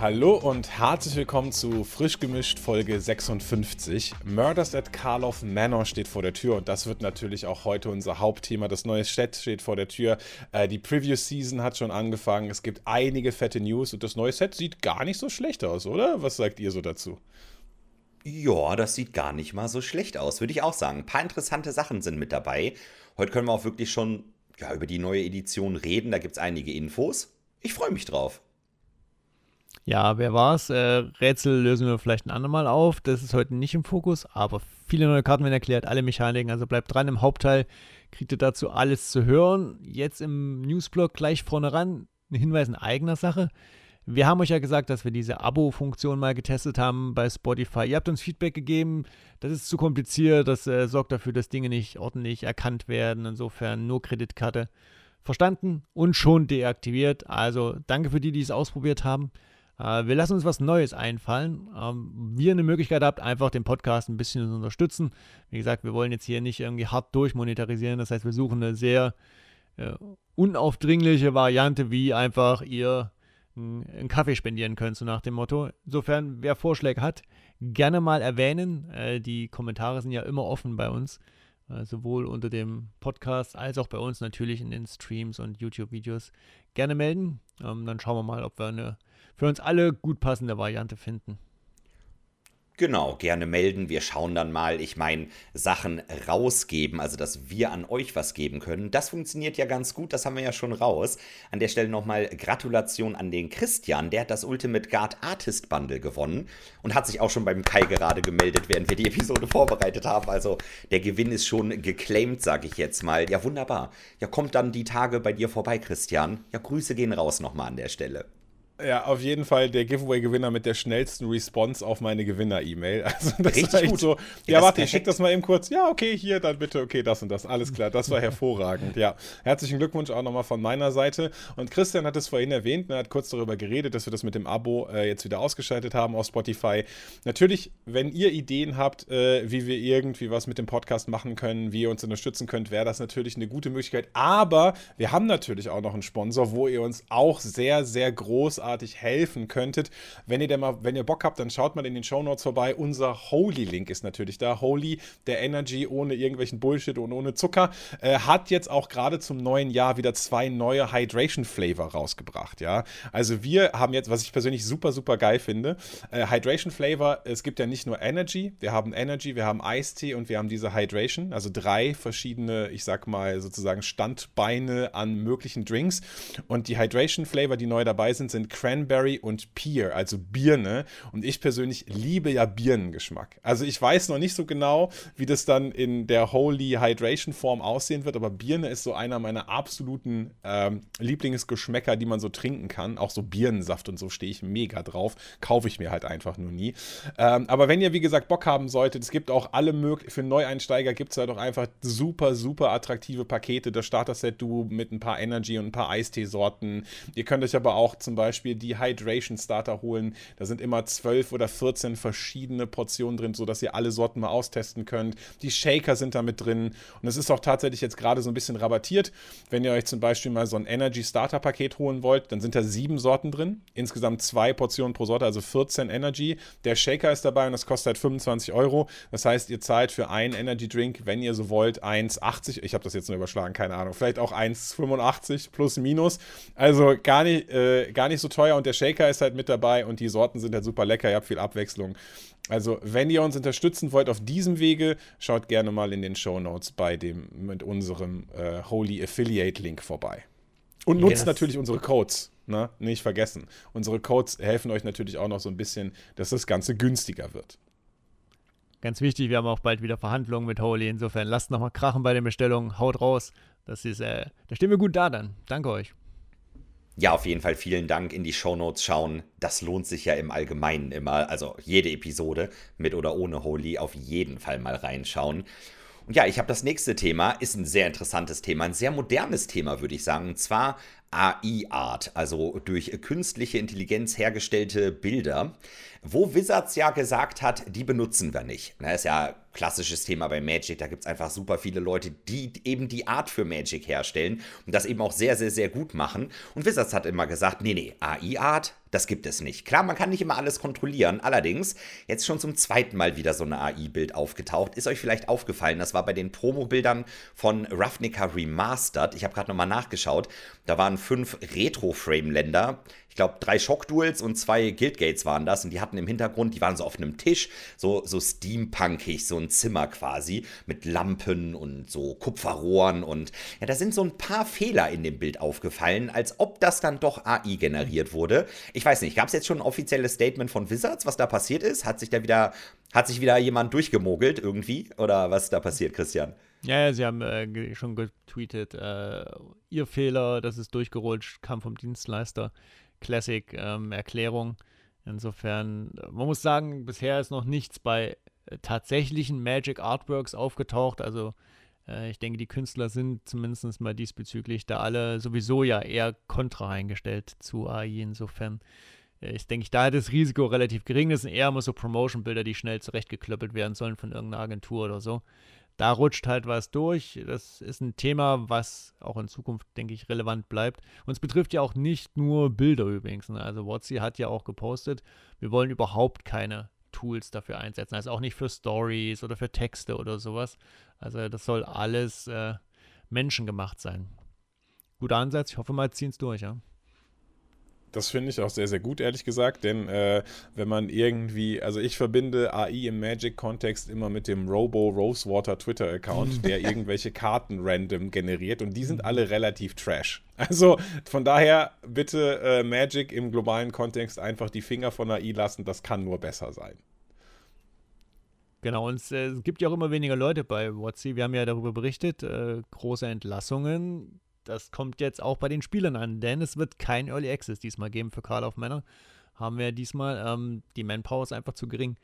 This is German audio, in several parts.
Hallo und herzlich willkommen zu Frisch gemischt Folge 56. Murders at Karloff Manor steht vor der Tür und das wird natürlich auch heute unser Hauptthema. Das neue Set steht vor der Tür. Äh, die Preview Season hat schon angefangen. Es gibt einige fette News und das neue Set sieht gar nicht so schlecht aus, oder? Was sagt ihr so dazu? Ja, das sieht gar nicht mal so schlecht aus, würde ich auch sagen. Ein paar interessante Sachen sind mit dabei. Heute können wir auch wirklich schon ja, über die neue Edition reden. Da gibt es einige Infos. Ich freue mich drauf. Ja, wer war's? Äh, Rätsel lösen wir vielleicht ein andermal auf. Das ist heute nicht im Fokus, aber viele neue Karten werden erklärt, alle Mechaniken. Also bleibt dran im Hauptteil, kriegt ihr dazu alles zu hören. Jetzt im Newsblog gleich vorne ran, ein Hinweis in eigener Sache. Wir haben euch ja gesagt, dass wir diese Abo-Funktion mal getestet haben bei Spotify. Ihr habt uns Feedback gegeben, das ist zu kompliziert, das äh, sorgt dafür, dass Dinge nicht ordentlich erkannt werden. Insofern nur Kreditkarte verstanden und schon deaktiviert. Also danke für die, die es ausprobiert haben. Äh, wir lassen uns was Neues einfallen. Ähm, wir eine Möglichkeit habt, einfach den Podcast ein bisschen zu unterstützen. Wie gesagt, wir wollen jetzt hier nicht irgendwie hart durchmonetarisieren. Das heißt, wir suchen eine sehr äh, unaufdringliche Variante, wie einfach ihr einen Kaffee spendieren könnt, so nach dem Motto. Insofern, wer Vorschläge hat, gerne mal erwähnen. Äh, die Kommentare sind ja immer offen bei uns, sowohl unter dem Podcast als auch bei uns natürlich in den Streams und YouTube-Videos. Gerne melden. Ähm, dann schauen wir mal, ob wir eine für uns alle gut passende Variante finden. Genau, gerne melden. Wir schauen dann mal. Ich meine, Sachen rausgeben, also dass wir an euch was geben können, das funktioniert ja ganz gut. Das haben wir ja schon raus. An der Stelle nochmal Gratulation an den Christian. Der hat das Ultimate Guard Artist Bundle gewonnen und hat sich auch schon beim Kai gerade gemeldet, während wir die Episode vorbereitet haben. Also der Gewinn ist schon geclaimed, sage ich jetzt mal. Ja, wunderbar. Ja, kommt dann die Tage bei dir vorbei, Christian. Ja, Grüße gehen raus nochmal an der Stelle. Ja, auf jeden Fall der Giveaway-Gewinner mit der schnellsten Response auf meine Gewinner-E-Mail. Also das Richtig war echt gut. so. Ja, ja warte, ich schick das mal eben kurz. Ja, okay, hier, dann bitte, okay, das und das. Alles klar, das war hervorragend. Ja, herzlichen Glückwunsch auch nochmal von meiner Seite. Und Christian hat es vorhin erwähnt, er ne, hat kurz darüber geredet, dass wir das mit dem Abo äh, jetzt wieder ausgeschaltet haben auf Spotify. Natürlich, wenn ihr Ideen habt, äh, wie wir irgendwie was mit dem Podcast machen können, wie ihr uns unterstützen könnt, wäre das natürlich eine gute Möglichkeit. Aber wir haben natürlich auch noch einen Sponsor, wo ihr uns auch sehr, sehr großartig großartig helfen könntet. Wenn ihr, denn mal, wenn ihr Bock habt, dann schaut mal in den Show Notes vorbei. Unser Holy-Link ist natürlich da. Holy, der Energy ohne irgendwelchen Bullshit und ohne Zucker, äh, hat jetzt auch gerade zum neuen Jahr wieder zwei neue Hydration-Flavor rausgebracht. Ja, also wir haben jetzt, was ich persönlich super, super geil finde, äh, Hydration-Flavor. Es gibt ja nicht nur Energy, wir haben Energy, wir haben Eistee und wir haben diese Hydration, also drei verschiedene, ich sag mal sozusagen Standbeine an möglichen Drinks. Und die Hydration-Flavor, die neu dabei sind, sind Cranberry und Pear, also Birne. Und ich persönlich liebe ja Birnengeschmack. Also ich weiß noch nicht so genau, wie das dann in der Holy Hydration Form aussehen wird, aber Birne ist so einer meiner absoluten ähm, Lieblingsgeschmäcker, die man so trinken kann. Auch so Birnensaft und so stehe ich mega drauf. Kaufe ich mir halt einfach nur nie. Ähm, aber wenn ihr, wie gesagt, Bock haben solltet, es gibt auch alle möglichen, für Neueinsteiger gibt es halt auch einfach super, super attraktive Pakete. Das Starter-Set-Duo mit ein paar Energy und ein paar Eistee-Sorten. Ihr könnt euch aber auch zum Beispiel Beispiel die Hydration Starter holen. Da sind immer 12 oder 14 verschiedene Portionen drin, sodass ihr alle Sorten mal austesten könnt. Die Shaker sind da mit drin. Und es ist auch tatsächlich jetzt gerade so ein bisschen rabattiert. Wenn ihr euch zum Beispiel mal so ein Energy Starter Paket holen wollt, dann sind da sieben Sorten drin. Insgesamt zwei Portionen pro Sorte, also 14 Energy. Der Shaker ist dabei und das kostet halt 25 Euro. Das heißt, ihr zahlt für einen Energy Drink, wenn ihr so wollt, 1,80. Ich habe das jetzt nur überschlagen, keine Ahnung. Vielleicht auch 1,85 plus minus. Also gar nicht, äh, gar nicht so teuer und der Shaker ist halt mit dabei und die Sorten sind halt super lecker, ihr habt viel Abwechslung. Also, wenn ihr uns unterstützen wollt auf diesem Wege, schaut gerne mal in den Show Notes bei dem mit unserem äh, Holy Affiliate Link vorbei. Und nutzt yes. natürlich unsere Codes, ne? Nicht vergessen. Unsere Codes helfen euch natürlich auch noch so ein bisschen, dass das Ganze günstiger wird. Ganz wichtig, wir haben auch bald wieder Verhandlungen mit Holy. Insofern lasst nochmal krachen bei den Bestellungen, haut raus. Das ist, äh, da stehen wir gut da dann. Danke euch. Ja, auf jeden Fall vielen Dank in die Shownotes schauen. Das lohnt sich ja im Allgemeinen immer. Also jede Episode mit oder ohne Holy auf jeden Fall mal reinschauen. Und ja, ich habe das nächste Thema, ist ein sehr interessantes Thema, ein sehr modernes Thema, würde ich sagen. Und zwar AI-Art, also durch künstliche Intelligenz hergestellte Bilder, wo Wizards ja gesagt hat, die benutzen wir nicht. Das ist ja klassisches Thema bei Magic. Da gibt es einfach super viele Leute, die eben die Art für Magic herstellen und das eben auch sehr, sehr, sehr gut machen. Und Wizards hat immer gesagt, nee, nee, AI-Art, das gibt es nicht. Klar, man kann nicht immer alles kontrollieren. Allerdings, jetzt schon zum zweiten Mal wieder so ein AI-Bild aufgetaucht. Ist euch vielleicht aufgefallen, das war bei den Promo-Bildern von Ravnica Remastered. Ich habe gerade nochmal nachgeschaut. Da waren fünf Retro-Frame-Länder glaube, drei Shock-Duels und zwei Guildgates waren das. Und die hatten im Hintergrund, die waren so auf einem Tisch, so, so steampunkig, so ein Zimmer quasi, mit Lampen und so Kupferrohren. Und ja, da sind so ein paar Fehler in dem Bild aufgefallen, als ob das dann doch AI generiert wurde. Ich weiß nicht, gab es jetzt schon ein offizielles Statement von Wizards, was da passiert ist? Hat sich da wieder, hat sich wieder jemand durchgemogelt irgendwie? Oder was ist da passiert, Christian? Ja, ja, sie haben äh, schon getweetet, äh, ihr Fehler, das ist durchgerutscht, kam vom Dienstleister. Classic-Erklärung. Ähm, Insofern, man muss sagen, bisher ist noch nichts bei äh, tatsächlichen Magic Artworks aufgetaucht. Also äh, ich denke, die Künstler sind zumindest mal diesbezüglich da alle sowieso ja eher kontra eingestellt zu AI. Insofern äh, ist, denke ich, da das Risiko relativ gering. Das sind eher immer so Promotion-Bilder, die schnell zurechtgeklöppelt werden sollen von irgendeiner Agentur oder so da rutscht halt was durch. Das ist ein Thema, was auch in Zukunft, denke ich, relevant bleibt. Und es betrifft ja auch nicht nur Bilder übrigens. Ne? Also Watsi hat ja auch gepostet, wir wollen überhaupt keine Tools dafür einsetzen. Also auch nicht für Stories oder für Texte oder sowas. Also das soll alles äh, menschengemacht sein. Guter Ansatz, ich hoffe mal, ziehen es durch, ja. Das finde ich auch sehr, sehr gut, ehrlich gesagt, denn äh, wenn man irgendwie, also ich verbinde AI im Magic-Kontext immer mit dem Robo Rosewater Twitter-Account, der irgendwelche Karten random generiert und die sind alle relativ trash. Also von daher bitte äh, Magic im globalen Kontext einfach die Finger von AI lassen, das kann nur besser sein. Genau, und es, äh, gibt ja auch immer weniger Leute bei WhatsApp. Wir haben ja darüber berichtet, äh, große Entlassungen das kommt jetzt auch bei den Spielern an, denn es wird kein Early Access diesmal geben für Call of Männer. Haben wir diesmal. Ähm, die Manpower ist einfach zu gering.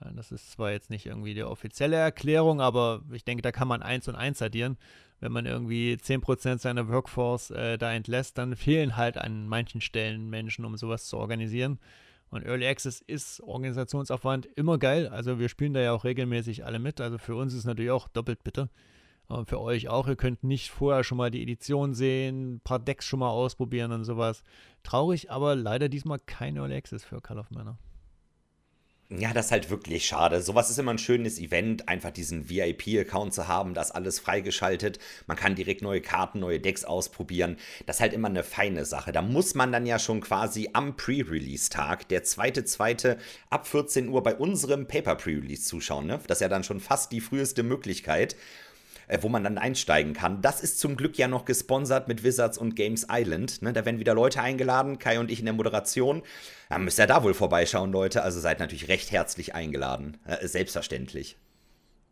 Äh, das ist zwar jetzt nicht irgendwie die offizielle Erklärung, aber ich denke, da kann man eins und eins addieren. Wenn man irgendwie 10% seiner Workforce äh, da entlässt, dann fehlen halt an manchen Stellen Menschen, um sowas zu organisieren. Und Early Access ist Organisationsaufwand immer geil. Also wir spielen da ja auch regelmäßig alle mit. Also für uns ist es natürlich auch doppelt bitter. Und für euch auch, ihr könnt nicht vorher schon mal die Edition sehen, ein paar Decks schon mal ausprobieren und sowas. Traurig, aber leider diesmal kein Early Access für Call of Manor. Ja, das ist halt wirklich schade. Sowas ist immer ein schönes Event, einfach diesen VIP-Account zu haben, das alles freigeschaltet. Man kann direkt neue Karten, neue Decks ausprobieren. Das ist halt immer eine feine Sache. Da muss man dann ja schon quasi am Pre-Release-Tag, der zweite, zweite, ab 14 Uhr bei unserem Paper-Pre-Release zuschauen. Ne? Das ist ja dann schon fast die früheste Möglichkeit äh, wo man dann einsteigen kann. Das ist zum Glück ja noch gesponsert mit Wizards und Games Island. Ne? Da werden wieder Leute eingeladen, Kai und ich in der Moderation. Da müsst ihr da wohl vorbeischauen, Leute. Also seid natürlich recht herzlich eingeladen. Äh, selbstverständlich.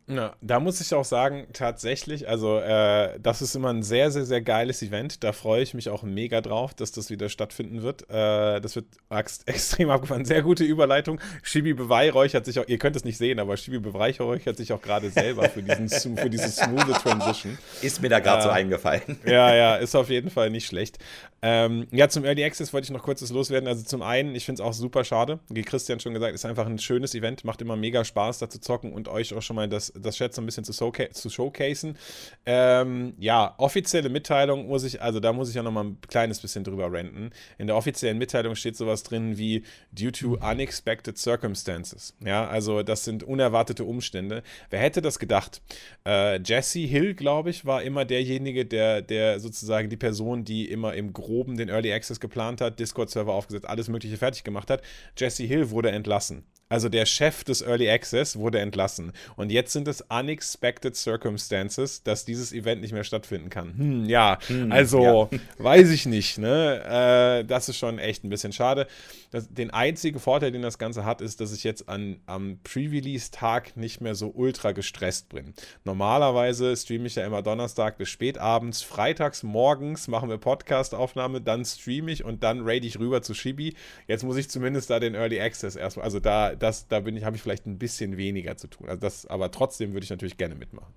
Ja, da muss ich auch sagen, tatsächlich, also äh, das ist immer ein sehr, sehr, sehr geiles Event. Da freue ich mich auch mega drauf, dass das wieder stattfinden wird. Äh, das wird extrem abgefahren. Sehr gute Überleitung. Shibi beweihräuchert sich auch, ihr könnt es nicht sehen, aber Shibi beweihräuchert sich auch gerade selber für, diesen, für diese smooth Transition. Ist mir da gerade äh, so eingefallen. Ja, ja, ist auf jeden Fall nicht schlecht. Ähm, ja, zum Early Access wollte ich noch kurzes loswerden. Also zum einen, ich finde es auch super schade, wie Christian schon gesagt, ist einfach ein schönes Event, macht immer mega Spaß, da zu zocken und euch auch schon mal das das Chat so ein bisschen zu, zu showcasen. Ähm, ja, offizielle Mitteilung muss ich, also da muss ich ja nochmal ein kleines bisschen drüber renten. In der offiziellen Mitteilung steht sowas drin wie due to unexpected circumstances. Ja, also das sind unerwartete Umstände. Wer hätte das gedacht? Äh, Jesse Hill, glaube ich, war immer derjenige, der, der sozusagen die Person, die immer im Groben den Early Access geplant hat, Discord-Server aufgesetzt, alles Mögliche fertig gemacht hat. Jesse Hill wurde entlassen. Also der Chef des Early Access wurde entlassen. Und jetzt sind es unexpected circumstances, dass dieses Event nicht mehr stattfinden kann. Hm, ja, hm, also ja. weiß ich nicht. Ne? Äh, das ist schon echt ein bisschen schade. Das, den einzigen Vorteil, den das Ganze hat, ist, dass ich jetzt an, am Pre-Release-Tag nicht mehr so ultra gestresst bin. Normalerweise streame ich ja immer Donnerstag bis spätabends. Freitags morgens machen wir Podcast-Aufnahme, dann streame ich und dann raid ich rüber zu Shibi. Jetzt muss ich zumindest da den Early Access erstmal, also da das, da bin ich, habe ich vielleicht ein bisschen weniger zu tun. Also das, aber trotzdem würde ich natürlich gerne mitmachen.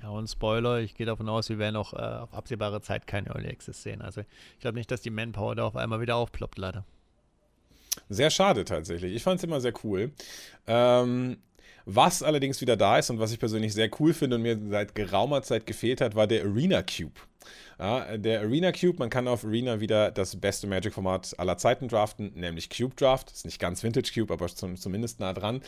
Ja, und Spoiler, ich gehe davon aus, wir werden auch äh, auf absehbare Zeit keine Early Access sehen. Also ich glaube nicht, dass die Manpower da auf einmal wieder aufploppt, leider. Sehr schade tatsächlich. Ich fand es immer sehr cool. Ähm, was allerdings wieder da ist und was ich persönlich sehr cool finde und mir seit geraumer Zeit gefehlt hat, war der Arena Cube. Ja, der Arena Cube, man kann auf Arena wieder das beste Magic-Format aller Zeiten draften, nämlich Cube Draft. Ist nicht ganz Vintage Cube, aber zum, zumindest nah dran.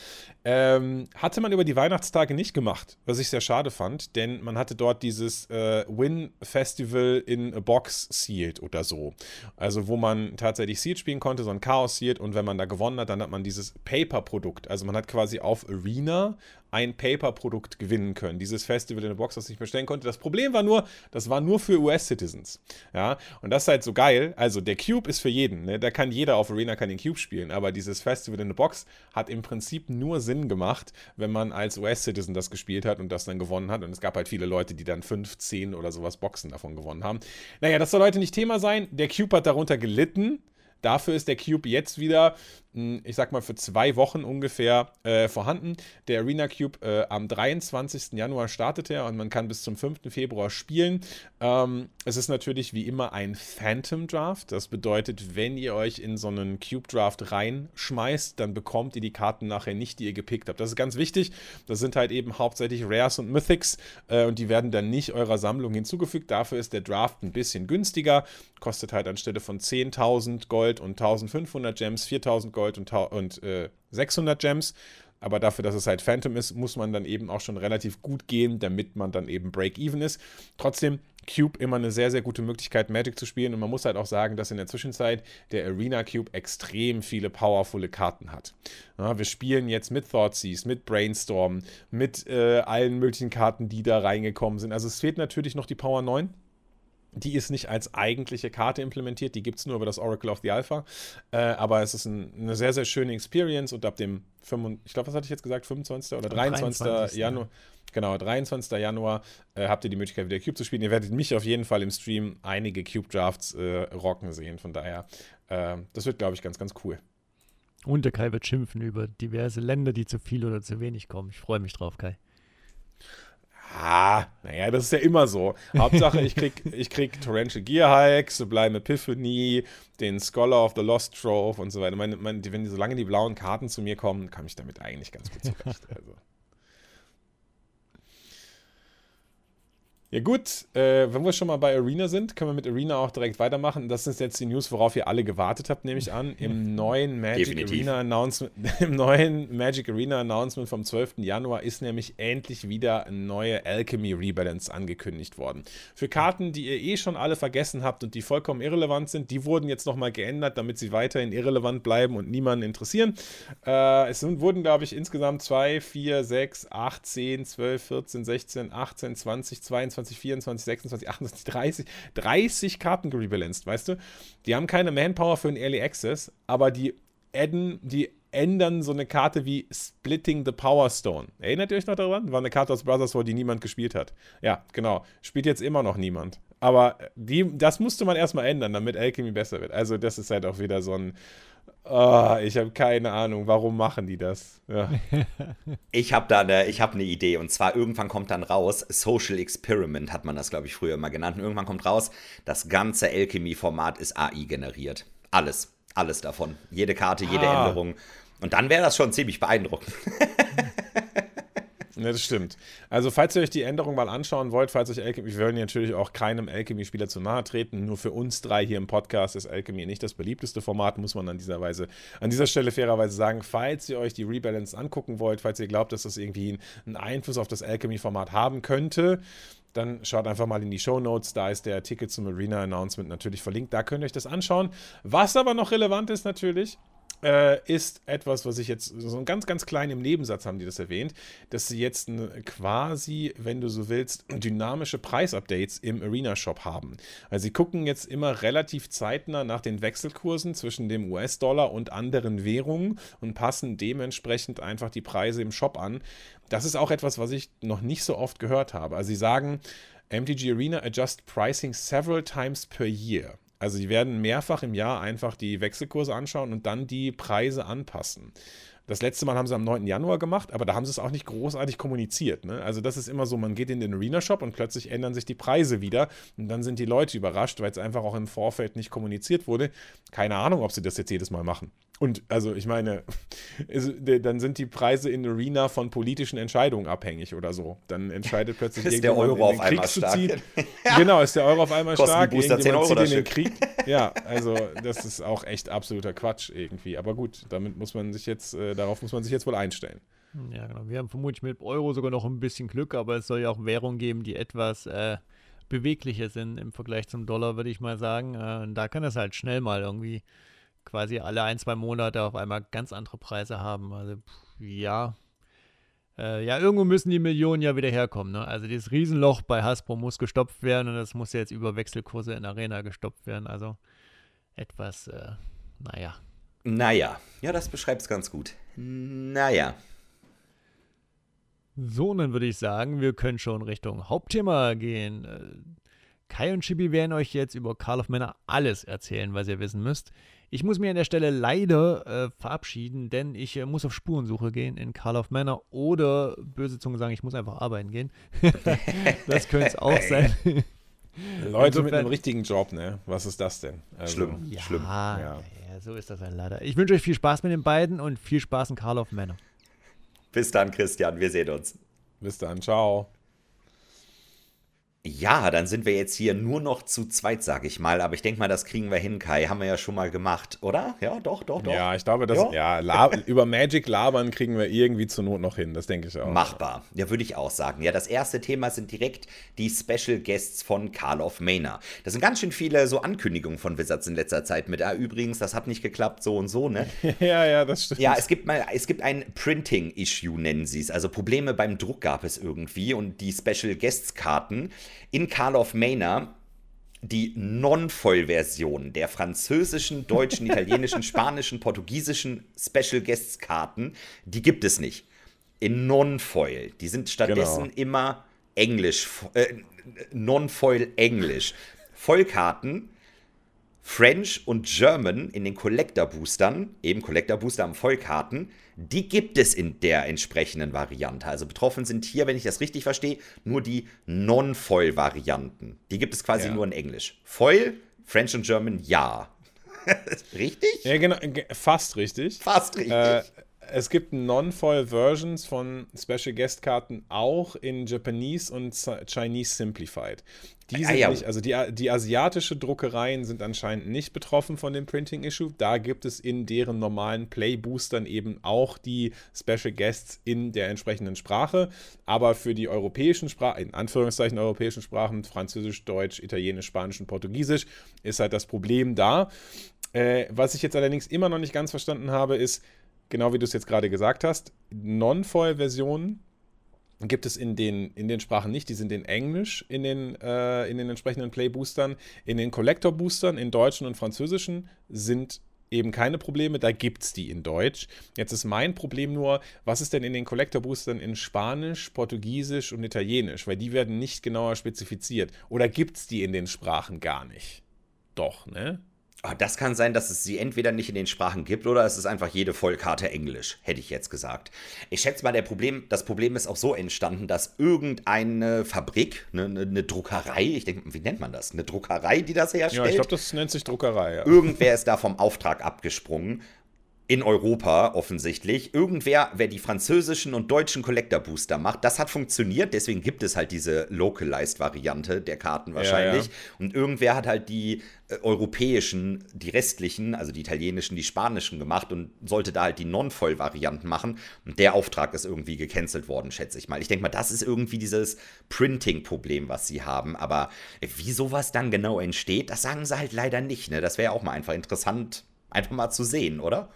Ähm, hatte man über die Weihnachtstage nicht gemacht, was ich sehr schade fand, denn man hatte dort dieses äh, Win Festival in a Box Sealed oder so. Also, wo man tatsächlich Sealed spielen konnte, so ein Chaos Sealed und wenn man da gewonnen hat, dann hat man dieses Paper-Produkt. Also, man hat quasi auf Arena ein Paper-Produkt gewinnen können. Dieses Festival in der Box, das ich bestellen konnte. Das Problem war nur, das war nur für US-Citizens. Ja, und das ist halt so geil. Also der Cube ist für jeden. Ne? Da kann jeder auf Arena kann den Cube spielen. Aber dieses Festival in der Box hat im Prinzip nur Sinn gemacht, wenn man als US-Citizen das gespielt hat und das dann gewonnen hat. Und es gab halt viele Leute, die dann 5, 10 oder sowas Boxen davon gewonnen haben. Naja, das soll heute nicht Thema sein. Der Cube hat darunter gelitten. Dafür ist der Cube jetzt wieder ich sag mal, für zwei Wochen ungefähr äh, vorhanden. Der Arena Cube äh, am 23. Januar startet er und man kann bis zum 5. Februar spielen. Ähm, es ist natürlich wie immer ein Phantom Draft. Das bedeutet, wenn ihr euch in so einen Cube Draft reinschmeißt, dann bekommt ihr die Karten nachher nicht, die ihr gepickt habt. Das ist ganz wichtig. Das sind halt eben hauptsächlich Rares und Mythics äh, und die werden dann nicht eurer Sammlung hinzugefügt. Dafür ist der Draft ein bisschen günstiger. Kostet halt anstelle von 10.000 Gold und 1.500 Gems 4.000 Gold Gold und, und äh, 600 Gems. Aber dafür, dass es halt Phantom ist, muss man dann eben auch schon relativ gut gehen, damit man dann eben Break-Even ist. Trotzdem, Cube immer eine sehr, sehr gute Möglichkeit, Magic zu spielen. Und man muss halt auch sagen, dass in der Zwischenzeit der Arena Cube extrem viele powervolle Karten hat. Ja, wir spielen jetzt mit Thoughtseize, mit Brainstorm, mit äh, allen möglichen Karten, die da reingekommen sind. Also es fehlt natürlich noch die Power 9. Die ist nicht als eigentliche Karte implementiert, die gibt es nur über das Oracle of the Alpha. Äh, aber es ist ein, eine sehr, sehr schöne Experience und ab dem, 5, ich glaube, was hatte ich jetzt gesagt, 25. oder 23. 23. Januar. Genau, 23. Januar äh, habt ihr die Möglichkeit, wieder Cube zu spielen. Ihr werdet mich auf jeden Fall im Stream einige Cube-Drafts äh, rocken sehen. Von daher, äh, das wird, glaube ich, ganz, ganz cool. Und der Kai wird schimpfen über diverse Länder, die zu viel oder zu wenig kommen. Ich freue mich drauf, Kai. Ah, naja, das ist ja immer so. Hauptsache, ich krieg, ich krieg Torrential Gear Hike, Sublime Epiphany, den Scholar of the Lost Trove und so weiter. Meine, meine, wenn die, solange die blauen Karten zu mir kommen, komme ich damit eigentlich ganz gut zurecht. Also. Ja gut, äh, wenn wir schon mal bei Arena sind, können wir mit Arena auch direkt weitermachen. Das ist jetzt die News, worauf ihr alle gewartet habt, nehme ich an. Im neuen Magic Definitiv. Arena Announcement, im neuen Magic Arena Announcement vom 12. Januar ist nämlich endlich wieder eine neue Alchemy Rebalance angekündigt worden. Für Karten, die ihr eh schon alle vergessen habt und die vollkommen irrelevant sind, die wurden jetzt nochmal geändert, damit sie weiterhin irrelevant bleiben und niemanden interessieren. Äh, es wurden, glaube ich, insgesamt 2, 4, 6, 8, 10, 12, 14, 16, 18, 20, 22, 24, 26, 28, 30, 30 Karten gerebalanced, weißt du? Die haben keine Manpower für einen Early Access, aber die adden, die ändern so eine Karte wie Splitting the Power Stone. Erinnert ihr euch noch daran? War eine Karte aus Brothers War, die niemand gespielt hat. Ja, genau. Spielt jetzt immer noch niemand. Aber die, das musste man erstmal ändern, damit Alchemy besser wird. Also, das ist halt auch wieder so ein Oh, ich habe keine Ahnung, warum machen die das? Ja. ich habe da eine, ich habe eine Idee und zwar irgendwann kommt dann raus, Social Experiment hat man das glaube ich früher mal genannt. Und irgendwann kommt raus, das ganze Alchemy-Format ist AI generiert. Alles, alles davon, jede Karte, jede ah. Änderung. Und dann wäre das schon ziemlich beeindruckend. Ja, das stimmt. Also, falls ihr euch die Änderung mal anschauen wollt, falls euch Alchemy, wir wollen natürlich auch keinem Alchemy-Spieler zu nahe treten. Nur für uns drei hier im Podcast ist Alchemy nicht das beliebteste Format, muss man an dieser Weise, an dieser Stelle fairerweise sagen. Falls ihr euch die Rebalance angucken wollt, falls ihr glaubt, dass das irgendwie einen Einfluss auf das Alchemy-Format haben könnte, dann schaut einfach mal in die Show Notes. Da ist der Artikel zum Arena Announcement natürlich verlinkt. Da könnt ihr euch das anschauen. Was aber noch relevant ist natürlich, äh, ist etwas, was ich jetzt so ein ganz, ganz klein im Nebensatz haben die das erwähnt, dass sie jetzt quasi, wenn du so willst, dynamische Preisupdates im Arena-Shop haben. Also sie gucken jetzt immer relativ zeitnah nach den Wechselkursen zwischen dem US-Dollar und anderen Währungen und passen dementsprechend einfach die Preise im Shop an. Das ist auch etwas, was ich noch nicht so oft gehört habe. Also sie sagen, MTG Arena adjust pricing several times per year. Also die werden mehrfach im Jahr einfach die Wechselkurse anschauen und dann die Preise anpassen. Das letzte Mal haben sie am 9. Januar gemacht, aber da haben sie es auch nicht großartig kommuniziert. Ne? Also das ist immer so, man geht in den Arena-Shop und plötzlich ändern sich die Preise wieder und dann sind die Leute überrascht, weil es einfach auch im Vorfeld nicht kommuniziert wurde. Keine Ahnung, ob sie das jetzt jedes Mal machen. Und also ich meine, dann sind die Preise in Arena von politischen Entscheidungen abhängig oder so. Dann entscheidet plötzlich ist der Euro auf einmal stark. ja. Genau, ist der Euro auf einmal stark. Booster 10 Euro in den Krieg. Ja, also das ist auch echt absoluter Quatsch irgendwie. Aber gut, damit muss man sich jetzt, äh, darauf muss man sich jetzt wohl einstellen. Ja, genau. Wir haben vermutlich mit Euro sogar noch ein bisschen Glück, aber es soll ja auch Währungen geben, die etwas äh, beweglicher sind im Vergleich zum Dollar, würde ich mal sagen. Äh, und da kann es halt schnell mal irgendwie quasi alle ein, zwei Monate auf einmal ganz andere Preise haben. Also ja. Äh, ja, irgendwo müssen die Millionen ja wieder herkommen. Ne? Also dieses Riesenloch bei Hasbro muss gestopft werden und das muss jetzt über Wechselkurse in Arena gestopft werden. Also etwas, äh, naja. Naja, ja, das beschreibt es ganz gut. Naja. So, dann würde ich sagen, wir können schon Richtung Hauptthema gehen. Äh, Kai und Chibi werden euch jetzt über Karl of Männer alles erzählen, was ihr wissen müsst. Ich muss mir an der Stelle leider äh, verabschieden, denn ich äh, muss auf Spurensuche gehen in Karl of Manor oder böse Zunge sagen, ich muss einfach arbeiten gehen. das könnte es auch sein. Leute Insofern, mit einem richtigen Job, ne? Was ist das denn? Also, schlimm, ja, schlimm. Ja. ja, so ist das halt leider. Ich wünsche euch viel Spaß mit den beiden und viel Spaß in Karl of Manor. Bis dann, Christian. Wir sehen uns. Bis dann. Ciao. Ja, dann sind wir jetzt hier nur noch zu zweit, sag ich mal. Aber ich denke mal, das kriegen wir hin, Kai. Haben wir ja schon mal gemacht, oder? Ja, doch, doch, doch. Ja, ich glaube, das, ja, ja über Magic labern kriegen wir irgendwie zur Not noch hin. Das denke ich auch. Machbar. Ja, würde ich auch sagen. Ja, das erste Thema sind direkt die Special Guests von Karl of Maynard. Das sind ganz schön viele so Ankündigungen von Wizards in letzter Zeit mit, ah, übrigens, das hat nicht geklappt, so und so, ne? ja, ja, das stimmt. Ja, es gibt mal, es gibt ein Printing-Issue, nennen sie es. Also Probleme beim Druck gab es irgendwie und die Special Guests-Karten in Karl of Maynard die Non-Foil-Version der französischen, deutschen, italienischen, spanischen, portugiesischen Special Guests Karten, die gibt es nicht. In Non-Foil. Die sind stattdessen genau. immer Englisch, äh, Non-Foil Englisch. Vollkarten French und German in den Collector Boostern, eben Collector Booster am Vollkarten, die gibt es in der entsprechenden Variante. Also betroffen sind hier, wenn ich das richtig verstehe, nur die Non-Foil-Varianten. Die gibt es quasi ja. nur in Englisch. Foil, French und German, ja. richtig? Ja, genau, fast richtig. Fast richtig. Äh, es gibt Non-Foil-Versions von Special Guest-Karten auch in Japanese und Chinese Simplified. Die sind nicht, also die, die asiatische Druckereien sind anscheinend nicht betroffen von dem Printing-Issue. Da gibt es in deren normalen Play-Boostern eben auch die Special Guests in der entsprechenden Sprache. Aber für die europäischen Sprachen, in Anführungszeichen europäischen Sprachen, Französisch, Deutsch, Italienisch, Spanisch und Portugiesisch, ist halt das Problem da. Äh, was ich jetzt allerdings immer noch nicht ganz verstanden habe, ist, genau wie du es jetzt gerade gesagt hast, Non-Foil-Versionen gibt es in den, in den Sprachen nicht. Die sind in Englisch in den, äh, in den entsprechenden Play-Boostern. In den Collector-Boostern, in deutschen und französischen, sind eben keine Probleme. Da gibt es die in Deutsch. Jetzt ist mein Problem nur, was ist denn in den Collector-Boostern in Spanisch, Portugiesisch und Italienisch? Weil die werden nicht genauer spezifiziert. Oder gibt es die in den Sprachen gar nicht? Doch, ne? Oh, das kann sein, dass es sie entweder nicht in den Sprachen gibt oder es ist einfach jede Vollkarte Englisch, hätte ich jetzt gesagt. Ich schätze mal, der Problem, das Problem ist auch so entstanden, dass irgendeine Fabrik, eine, eine Druckerei, ich denke, wie nennt man das? Eine Druckerei, die das herstellt? Ja, ich glaube, das nennt sich Druckerei. Ja. Irgendwer ist da vom Auftrag abgesprungen in Europa offensichtlich. Irgendwer, wer die französischen und deutschen Collector Booster macht, das hat funktioniert. Deswegen gibt es halt diese Localized-Variante der Karten wahrscheinlich. Ja, ja. Und irgendwer hat halt die äh, europäischen, die restlichen, also die italienischen, die spanischen gemacht und sollte da halt die Non-Voll-Varianten machen. Und der Auftrag ist irgendwie gecancelt worden, schätze ich mal. Ich denke mal, das ist irgendwie dieses Printing-Problem, was sie haben. Aber wie sowas dann genau entsteht, das sagen sie halt leider nicht. Ne? Das wäre auch mal einfach interessant einfach mal zu sehen, oder?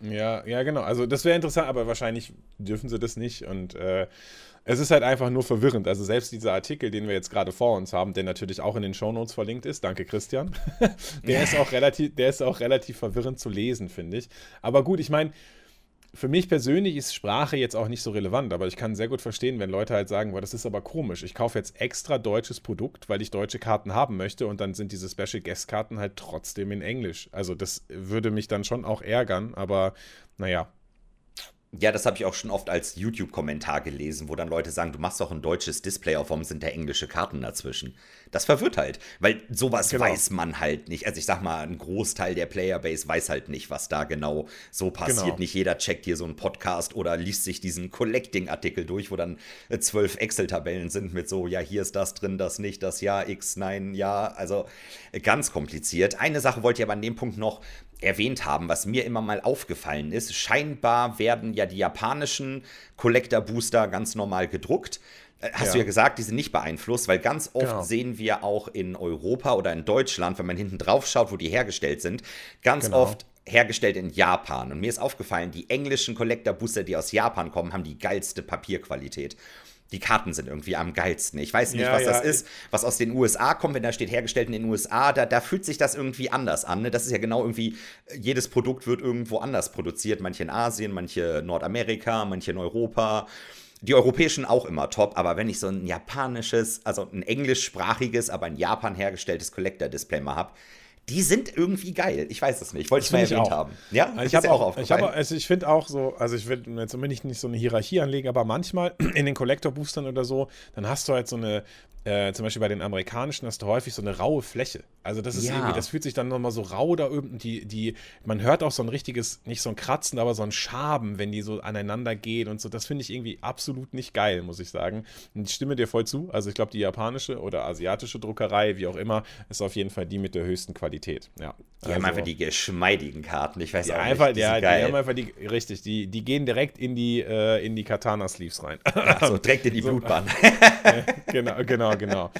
Ja, ja, genau. Also das wäre interessant, aber wahrscheinlich dürfen sie das nicht. Und äh, es ist halt einfach nur verwirrend. Also selbst dieser Artikel, den wir jetzt gerade vor uns haben, der natürlich auch in den Shownotes verlinkt ist, danke Christian, der ist auch relativ, der ist auch relativ verwirrend zu lesen, finde ich. Aber gut, ich meine, für mich persönlich ist Sprache jetzt auch nicht so relevant, aber ich kann sehr gut verstehen, wenn Leute halt sagen, boah, das ist aber komisch. Ich kaufe jetzt extra deutsches Produkt, weil ich deutsche Karten haben möchte und dann sind diese Special Guest Karten halt trotzdem in Englisch. Also das würde mich dann schon auch ärgern, aber naja, Ja, das habe ich auch schon oft als YouTube-Kommentar gelesen, wo dann Leute sagen, du machst doch ein deutsches Display, auf warum sind da englische Karten dazwischen? Das verwirrt halt, weil sowas genau. weiß man halt nicht. Also ich sag mal, ein Großteil der Playerbase weiß halt nicht, was da genau so passiert. Genau. Nicht jeder checkt hier so einen Podcast oder liest sich diesen Collecting-Artikel durch, wo dann äh, zwölf Excel-Tabellen sind mit so, ja, hier ist das drin, das nicht, das ja, X, nein, ja. Also äh, ganz kompliziert. Eine Sache wollte ich aber an dem Punkt noch erwähnt haben, was mir immer mal aufgefallen ist. Scheinbar werden ja die japanischen Collector Booster ganz normal gedruckt. Äh, hast ja. du ja gesagt, die sind nicht beeinflusst, weil ganz oft genau. sehen wir auch in Europa oder in Deutschland, wenn man hinten drauf schaut, wo die hergestellt sind, ganz genau. oft hergestellt in Japan. Und mir ist aufgefallen, die englischen Collector Booster, die aus Japan kommen, haben die geilste Papierqualität die Karten sind irgendwie am geilsten. Ich weiß nicht, ja, was ja. das ist, was aus den USA kommt, wenn da steht hergestellt in den USA, da, da fühlt sich das irgendwie anders an. Ne? Das ist ja genau irgendwie, jedes Produkt wird irgendwo anders produziert. Manche in Asien, manche in Nordamerika, manche in Europa. Die europäischen auch immer top, aber wenn ich so ein japanisches, also ein englischsprachiges, aber in Japan hergestelltes Collector-Display mal habe, die sind irgendwie geil. Ich weiß es nicht. Wollte ich mal erwähnt haben. Ja, also ich habe auch aufgefallen. Ich, hab, also ich finde auch so, also ich will jetzt zumindest nicht so eine Hierarchie anlegen, aber manchmal in den Collector-Boostern oder so, dann hast du halt so eine, äh, zum Beispiel bei den amerikanischen hast du häufig so eine raue Fläche. Also das ist ja. irgendwie, das fühlt sich dann nochmal so rau da oben. Die, die, man hört auch so ein richtiges, nicht so ein Kratzen, aber so ein Schaben, wenn die so aneinander gehen und so. Das finde ich irgendwie absolut nicht geil, muss ich sagen. Und ich stimme dir voll zu. Also ich glaube, die japanische oder asiatische Druckerei, wie auch immer, ist auf jeden Fall die mit der höchsten Qualität. Ja. Die also, haben einfach die geschmeidigen Karten. Ich weiß auch einfach, nicht. Die ja, die haben einfach die, richtig, die, die gehen direkt in die, äh, in die Katana-Sleeves rein. Ja, so, direkt in die so. Blutbahn. genau, genau genau,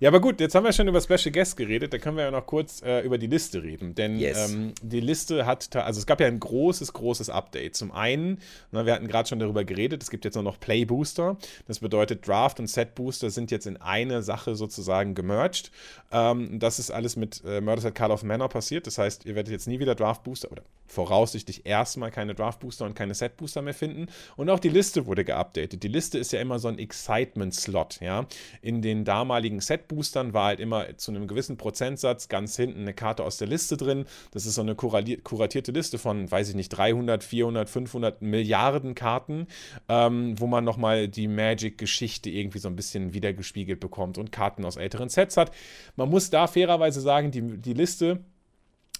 Ja, aber gut, jetzt haben wir schon über Special Guests geredet, da können wir ja noch kurz äh, über die Liste reden. Denn yes. ähm, die Liste hat, also es gab ja ein großes, großes Update. Zum einen, na, wir hatten gerade schon darüber geredet, es gibt jetzt nur noch Play Booster. Das bedeutet, Draft und Set Booster sind jetzt in eine Sache sozusagen gemerged. Ähm, das ist alles mit äh, Murders at Call of Manor passiert. Das heißt, ihr werdet jetzt nie wieder Draft Booster oder voraussichtlich erstmal keine Draft Booster und keine Set Booster mehr finden. Und auch die Liste wurde geupdatet. Die Liste ist ja immer so ein Excitement-Slot, ja. In den damaligen Set-Boostern war halt immer zu einem gewissen Prozentsatz ganz hinten eine Karte aus der Liste drin. Das ist so eine kuratierte Liste von, weiß ich nicht, 300, 400, 500 Milliarden Karten, ähm, wo man nochmal die Magic-Geschichte irgendwie so ein bisschen wiedergespiegelt bekommt und Karten aus älteren Sets hat. Man muss da fairerweise sagen, die, die Liste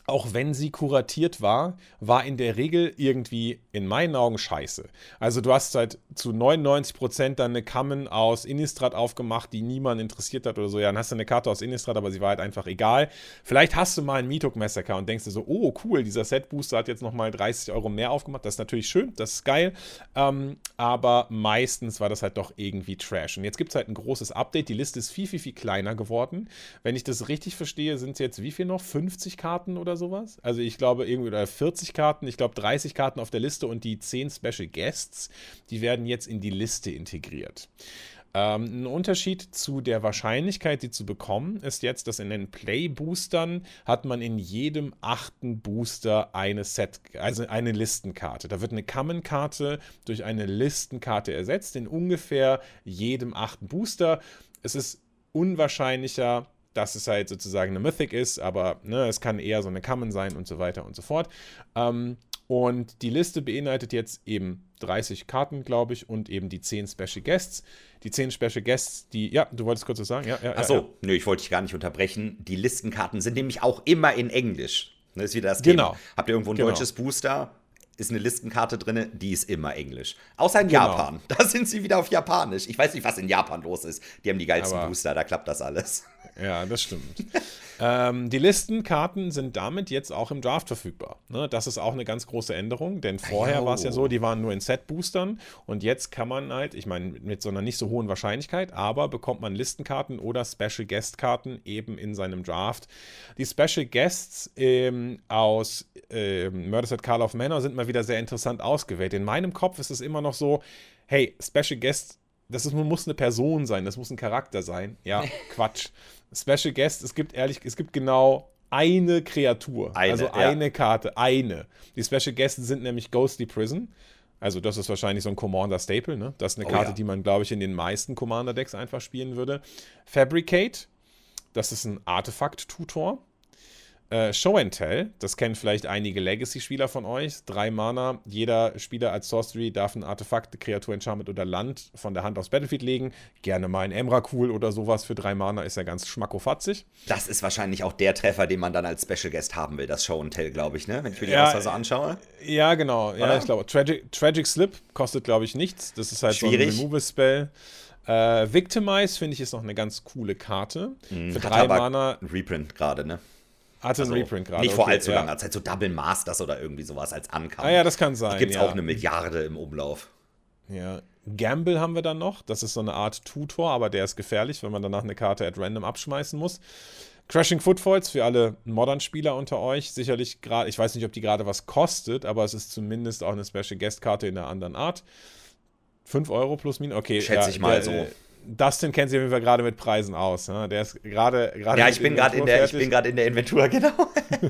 auch wenn sie kuratiert war, war in der Regel irgendwie in meinen Augen scheiße. Also du hast halt zu 99 Prozent dann eine Kammen aus Innistrad aufgemacht, die niemand interessiert hat oder so. Ja, dann hast du eine Karte aus Innistrad, aber sie war halt einfach egal. Vielleicht hast du mal einen Meetuk Massacre und denkst dir so, oh cool, dieser Set Booster hat jetzt nochmal 30 Euro mehr aufgemacht. Das ist natürlich schön, das ist geil. Ähm, aber meistens war das halt doch irgendwie Trash. Und jetzt gibt es halt ein großes Update. Die Liste ist viel, viel, viel kleiner geworden. Wenn ich das richtig verstehe, sind es jetzt wie viel noch? 50 Karten oder sowas? Also ich glaube irgendwie oder 40 Karten, ich glaube 30 Karten auf der Liste und die 10 Special Guests, die werden jetzt in die Liste integriert. Ähm, ein Unterschied zu der Wahrscheinlichkeit, die zu bekommen, ist jetzt, dass in den Play-Boostern hat man in jedem achten Booster eine Set, also eine Listenkarte. Da wird eine Common-Karte durch eine Listenkarte ersetzt, in ungefähr jedem achten Booster. Es ist unwahrscheinlicher, dass es halt sozusagen eine Mythic ist, aber ne, es kann eher so eine Common sein und so weiter und so fort. Ähm, und die Liste beinhaltet jetzt eben 30 Karten, glaube ich, und eben die 10 Special Guests. Die 10 Special Guests, die, ja, du wolltest kurz was sagen? Ja, ja, Achso, ja, ja. nö, ich wollte dich gar nicht unterbrechen. Die Listenkarten sind nämlich auch immer in Englisch. Das ist wieder das Thema. Genau. Habt ihr irgendwo ein genau. deutsches Booster? Ist eine Listenkarte drin, die ist immer Englisch. Außer in genau. Japan. Da sind sie wieder auf Japanisch. Ich weiß nicht, was in Japan los ist. Die haben die geilsten Aber Booster, da klappt das alles. Ja, das stimmt. ähm, die Listenkarten sind damit jetzt auch im Draft verfügbar. Ne? Das ist auch eine ganz große Änderung, denn vorher war es ja so, die waren nur in Set-Boostern und jetzt kann man halt, ich meine, mit so einer nicht so hohen Wahrscheinlichkeit, aber bekommt man Listenkarten oder Special Guest-Karten eben in seinem Draft. Die Special Guests ähm, aus ähm, Murders at Carl of Manor sind mal wieder sehr interessant ausgewählt. In meinem Kopf ist es immer noch so, hey, Special Guest das ist, muss eine Person sein, das muss ein Charakter sein. Ja, Quatsch. Special Guest, es gibt ehrlich, es gibt genau eine Kreatur. Eine, also eine ja. Karte, eine. Die Special Guests sind nämlich Ghostly Prison. Also, das ist wahrscheinlich so ein Commander-Staple, ne? Das ist eine oh, Karte, ja. die man, glaube ich, in den meisten Commander-Decks einfach spielen würde. Fabricate, das ist ein Artefakt-Tutor. Äh, Show and Tell, das kennen vielleicht einige Legacy-Spieler von euch. Drei Mana. Jeder Spieler als Sorcery darf ein Artefakt, Kreatur, Enchantment oder Land von der Hand aufs Battlefield legen. Gerne mal ein Emrakul oder sowas für drei Mana ist ja ganz schmackofatzig. Das ist wahrscheinlich auch der Treffer, den man dann als Special Guest haben will, das Show and Tell, glaube ich, ne? Wenn ich mir die ja, Ausweise anschaue. Ja, genau. Ja, ich glaube, Tragic, Tragic Slip kostet, glaube ich, nichts. Das ist halt Schwierig. so ein Removal-Spell. Äh, Victimize finde ich ist noch eine ganz coole Karte. Mhm, Für drei Mana. Reprint gerade, ne? Hatte also, einen Reprint gerade. Nicht vor okay, allzu ja. langer Zeit, so Double Masters oder irgendwie sowas als Ankam. Ah ja, das kann sein. Gibt es ja. auch eine Milliarde im Umlauf. Ja. Gamble haben wir dann noch. Das ist so eine Art Tutor, aber der ist gefährlich, wenn man danach eine Karte at random abschmeißen muss. Crashing Footfalls für alle Modern-Spieler unter euch. Sicherlich gerade, ich weiß nicht, ob die gerade was kostet, aber es ist zumindest auch eine Special Guest-Karte in einer anderen Art. 5 Euro plus minus, okay. Schätze ja, ich mal der, so. Dustin kennt sich auf jeden Fall gerade mit Preisen aus. Ne? Der ist gerade Ja, ich bin gerade in der ich bin gerade in der Inventur, genau.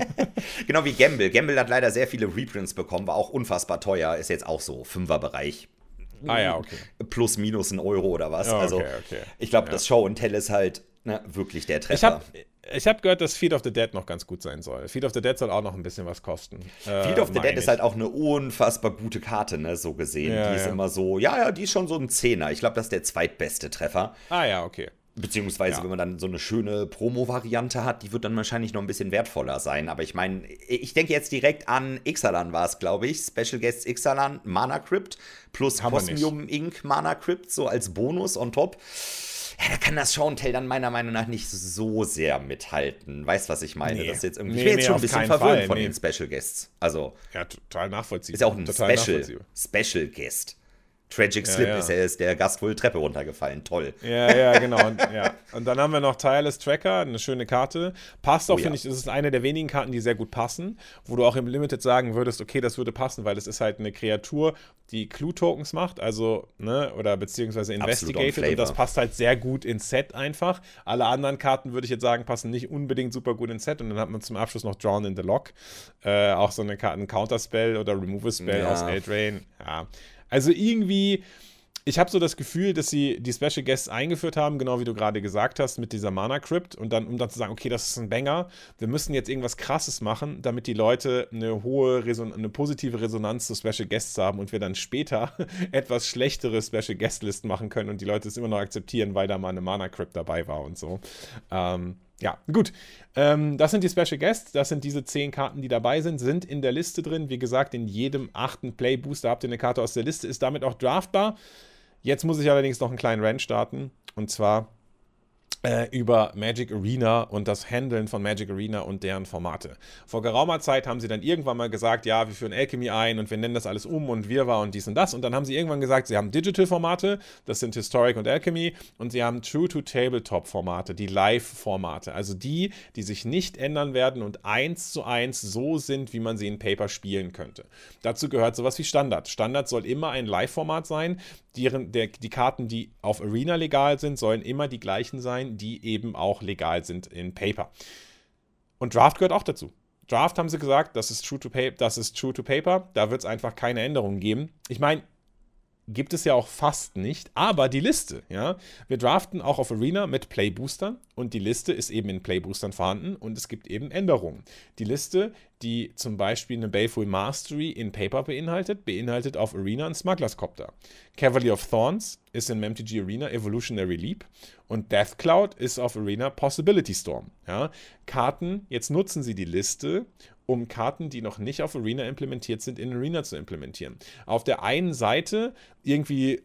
genau wie Gamble. Gamble hat leider sehr viele Reprints bekommen, war auch unfassbar teuer, ist jetzt auch so Fünferbereich. Ah ja, okay. Plus minus ein Euro oder was. Oh, okay, also okay. ich glaube, ja. das Show und Tell ist halt ne, wirklich der Treffer. Ich habe ich habe gehört, dass Feed of the Dead noch ganz gut sein soll. Feed of the Dead soll auch noch ein bisschen was kosten. Äh, Feed of the Dead ich. ist halt auch eine unfassbar gute Karte, ne, so gesehen. Ja, die ist immer so, ja, ja, die ist schon so ein Zehner. Ich glaube, das ist der zweitbeste Treffer. Ah ja, okay. Beziehungsweise, ja. wenn man dann so eine schöne Promo-Variante hat, die wird dann wahrscheinlich noch ein bisschen wertvoller sein. Aber ich meine, ich denke jetzt direkt an Ixalan war es, glaube ich. Special Guest Ixalan, Mana Crypt plus Cosmium Inc. Mana Crypt, so als Bonus on top ja, da kann das Show and Tell dann meiner Meinung nach nicht so sehr mithalten. Weißt du, was ich meine? Nee. Das ist jetzt irgendwie, nee, ich bin jetzt nee, schon ein bisschen verwirrt Fall. von den Special Guests. Also. Ja, total nachvollziehbar. Ist ja auch ein Special, Special Guest. Tragic Slip ja, ja. ist, er ist der Gast wohl Treppe runtergefallen. Toll. Ja, ja, genau. Und, ja. und dann haben wir noch Tireless Tracker, eine schöne Karte. Passt auch, oh, finde ich, ist eine der wenigen Karten, die sehr gut passen, wo du auch im Limited sagen würdest, okay, das würde passen, weil es ist halt eine Kreatur, die Clue-Tokens macht, also, ne, oder beziehungsweise Investigated und das passt halt sehr gut ins Set einfach. Alle anderen Karten, würde ich jetzt sagen, passen nicht unbedingt super gut ins Set und dann hat man zum Abschluss noch Drawn in the Lock, äh, auch so eine Karte, ein Counter-Spell oder Removal-Spell ja. aus Eldrain, ja. Also irgendwie, ich habe so das Gefühl, dass sie die Special Guests eingeführt haben, genau wie du gerade gesagt hast, mit dieser Mana Crypt und dann, um dann zu sagen, okay, das ist ein Banger, wir müssen jetzt irgendwas Krasses machen, damit die Leute eine hohe, Reson eine positive Resonanz zu Special Guests haben und wir dann später etwas schlechtere Special Guest Listen machen können und die Leute es immer noch akzeptieren, weil da mal eine Mana Crypt dabei war und so. Ähm, ja, gut. Ähm, das sind die Special Guests. Das sind diese zehn Karten, die dabei sind, sind in der Liste drin. Wie gesagt, in jedem achten Play Booster habt ihr eine Karte aus der Liste, ist damit auch draftbar. Jetzt muss ich allerdings noch einen kleinen Rant starten. Und zwar über Magic Arena und das Handeln von Magic Arena und deren Formate. Vor geraumer Zeit haben sie dann irgendwann mal gesagt, ja, wir führen Alchemy ein und wir nennen das alles um und wir war und dies und das. Und dann haben sie irgendwann gesagt, sie haben Digital-Formate, das sind Historic und Alchemy, und sie haben True-to-Tabletop-Formate, die Live-Formate, also die, die sich nicht ändern werden und eins zu eins so sind, wie man sie in Paper spielen könnte. Dazu gehört sowas wie Standard. Standard soll immer ein Live-Format sein, deren, der, die Karten, die auf Arena legal sind, sollen immer die gleichen sein, die eben auch legal sind in Paper. Und Draft gehört auch dazu. Draft haben sie gesagt, das ist True to, pay, das ist true to Paper, da wird es einfach keine Änderungen geben. Ich meine, gibt es ja auch fast nicht, aber die Liste, ja. Wir draften auch auf Arena mit Playboostern und die Liste ist eben in Playboostern vorhanden und es gibt eben Änderungen. Die Liste, die zum Beispiel eine Baleful Mastery in Paper beinhaltet, beinhaltet auf Arena einen Smugglers Copter. Cavalier of Thorns ist in MTG Arena Evolutionary Leap und Death Cloud ist auf Arena Possibility Storm. Ja. Karten, jetzt nutzen sie die Liste um Karten, die noch nicht auf Arena implementiert sind, in Arena zu implementieren. Auf der einen Seite irgendwie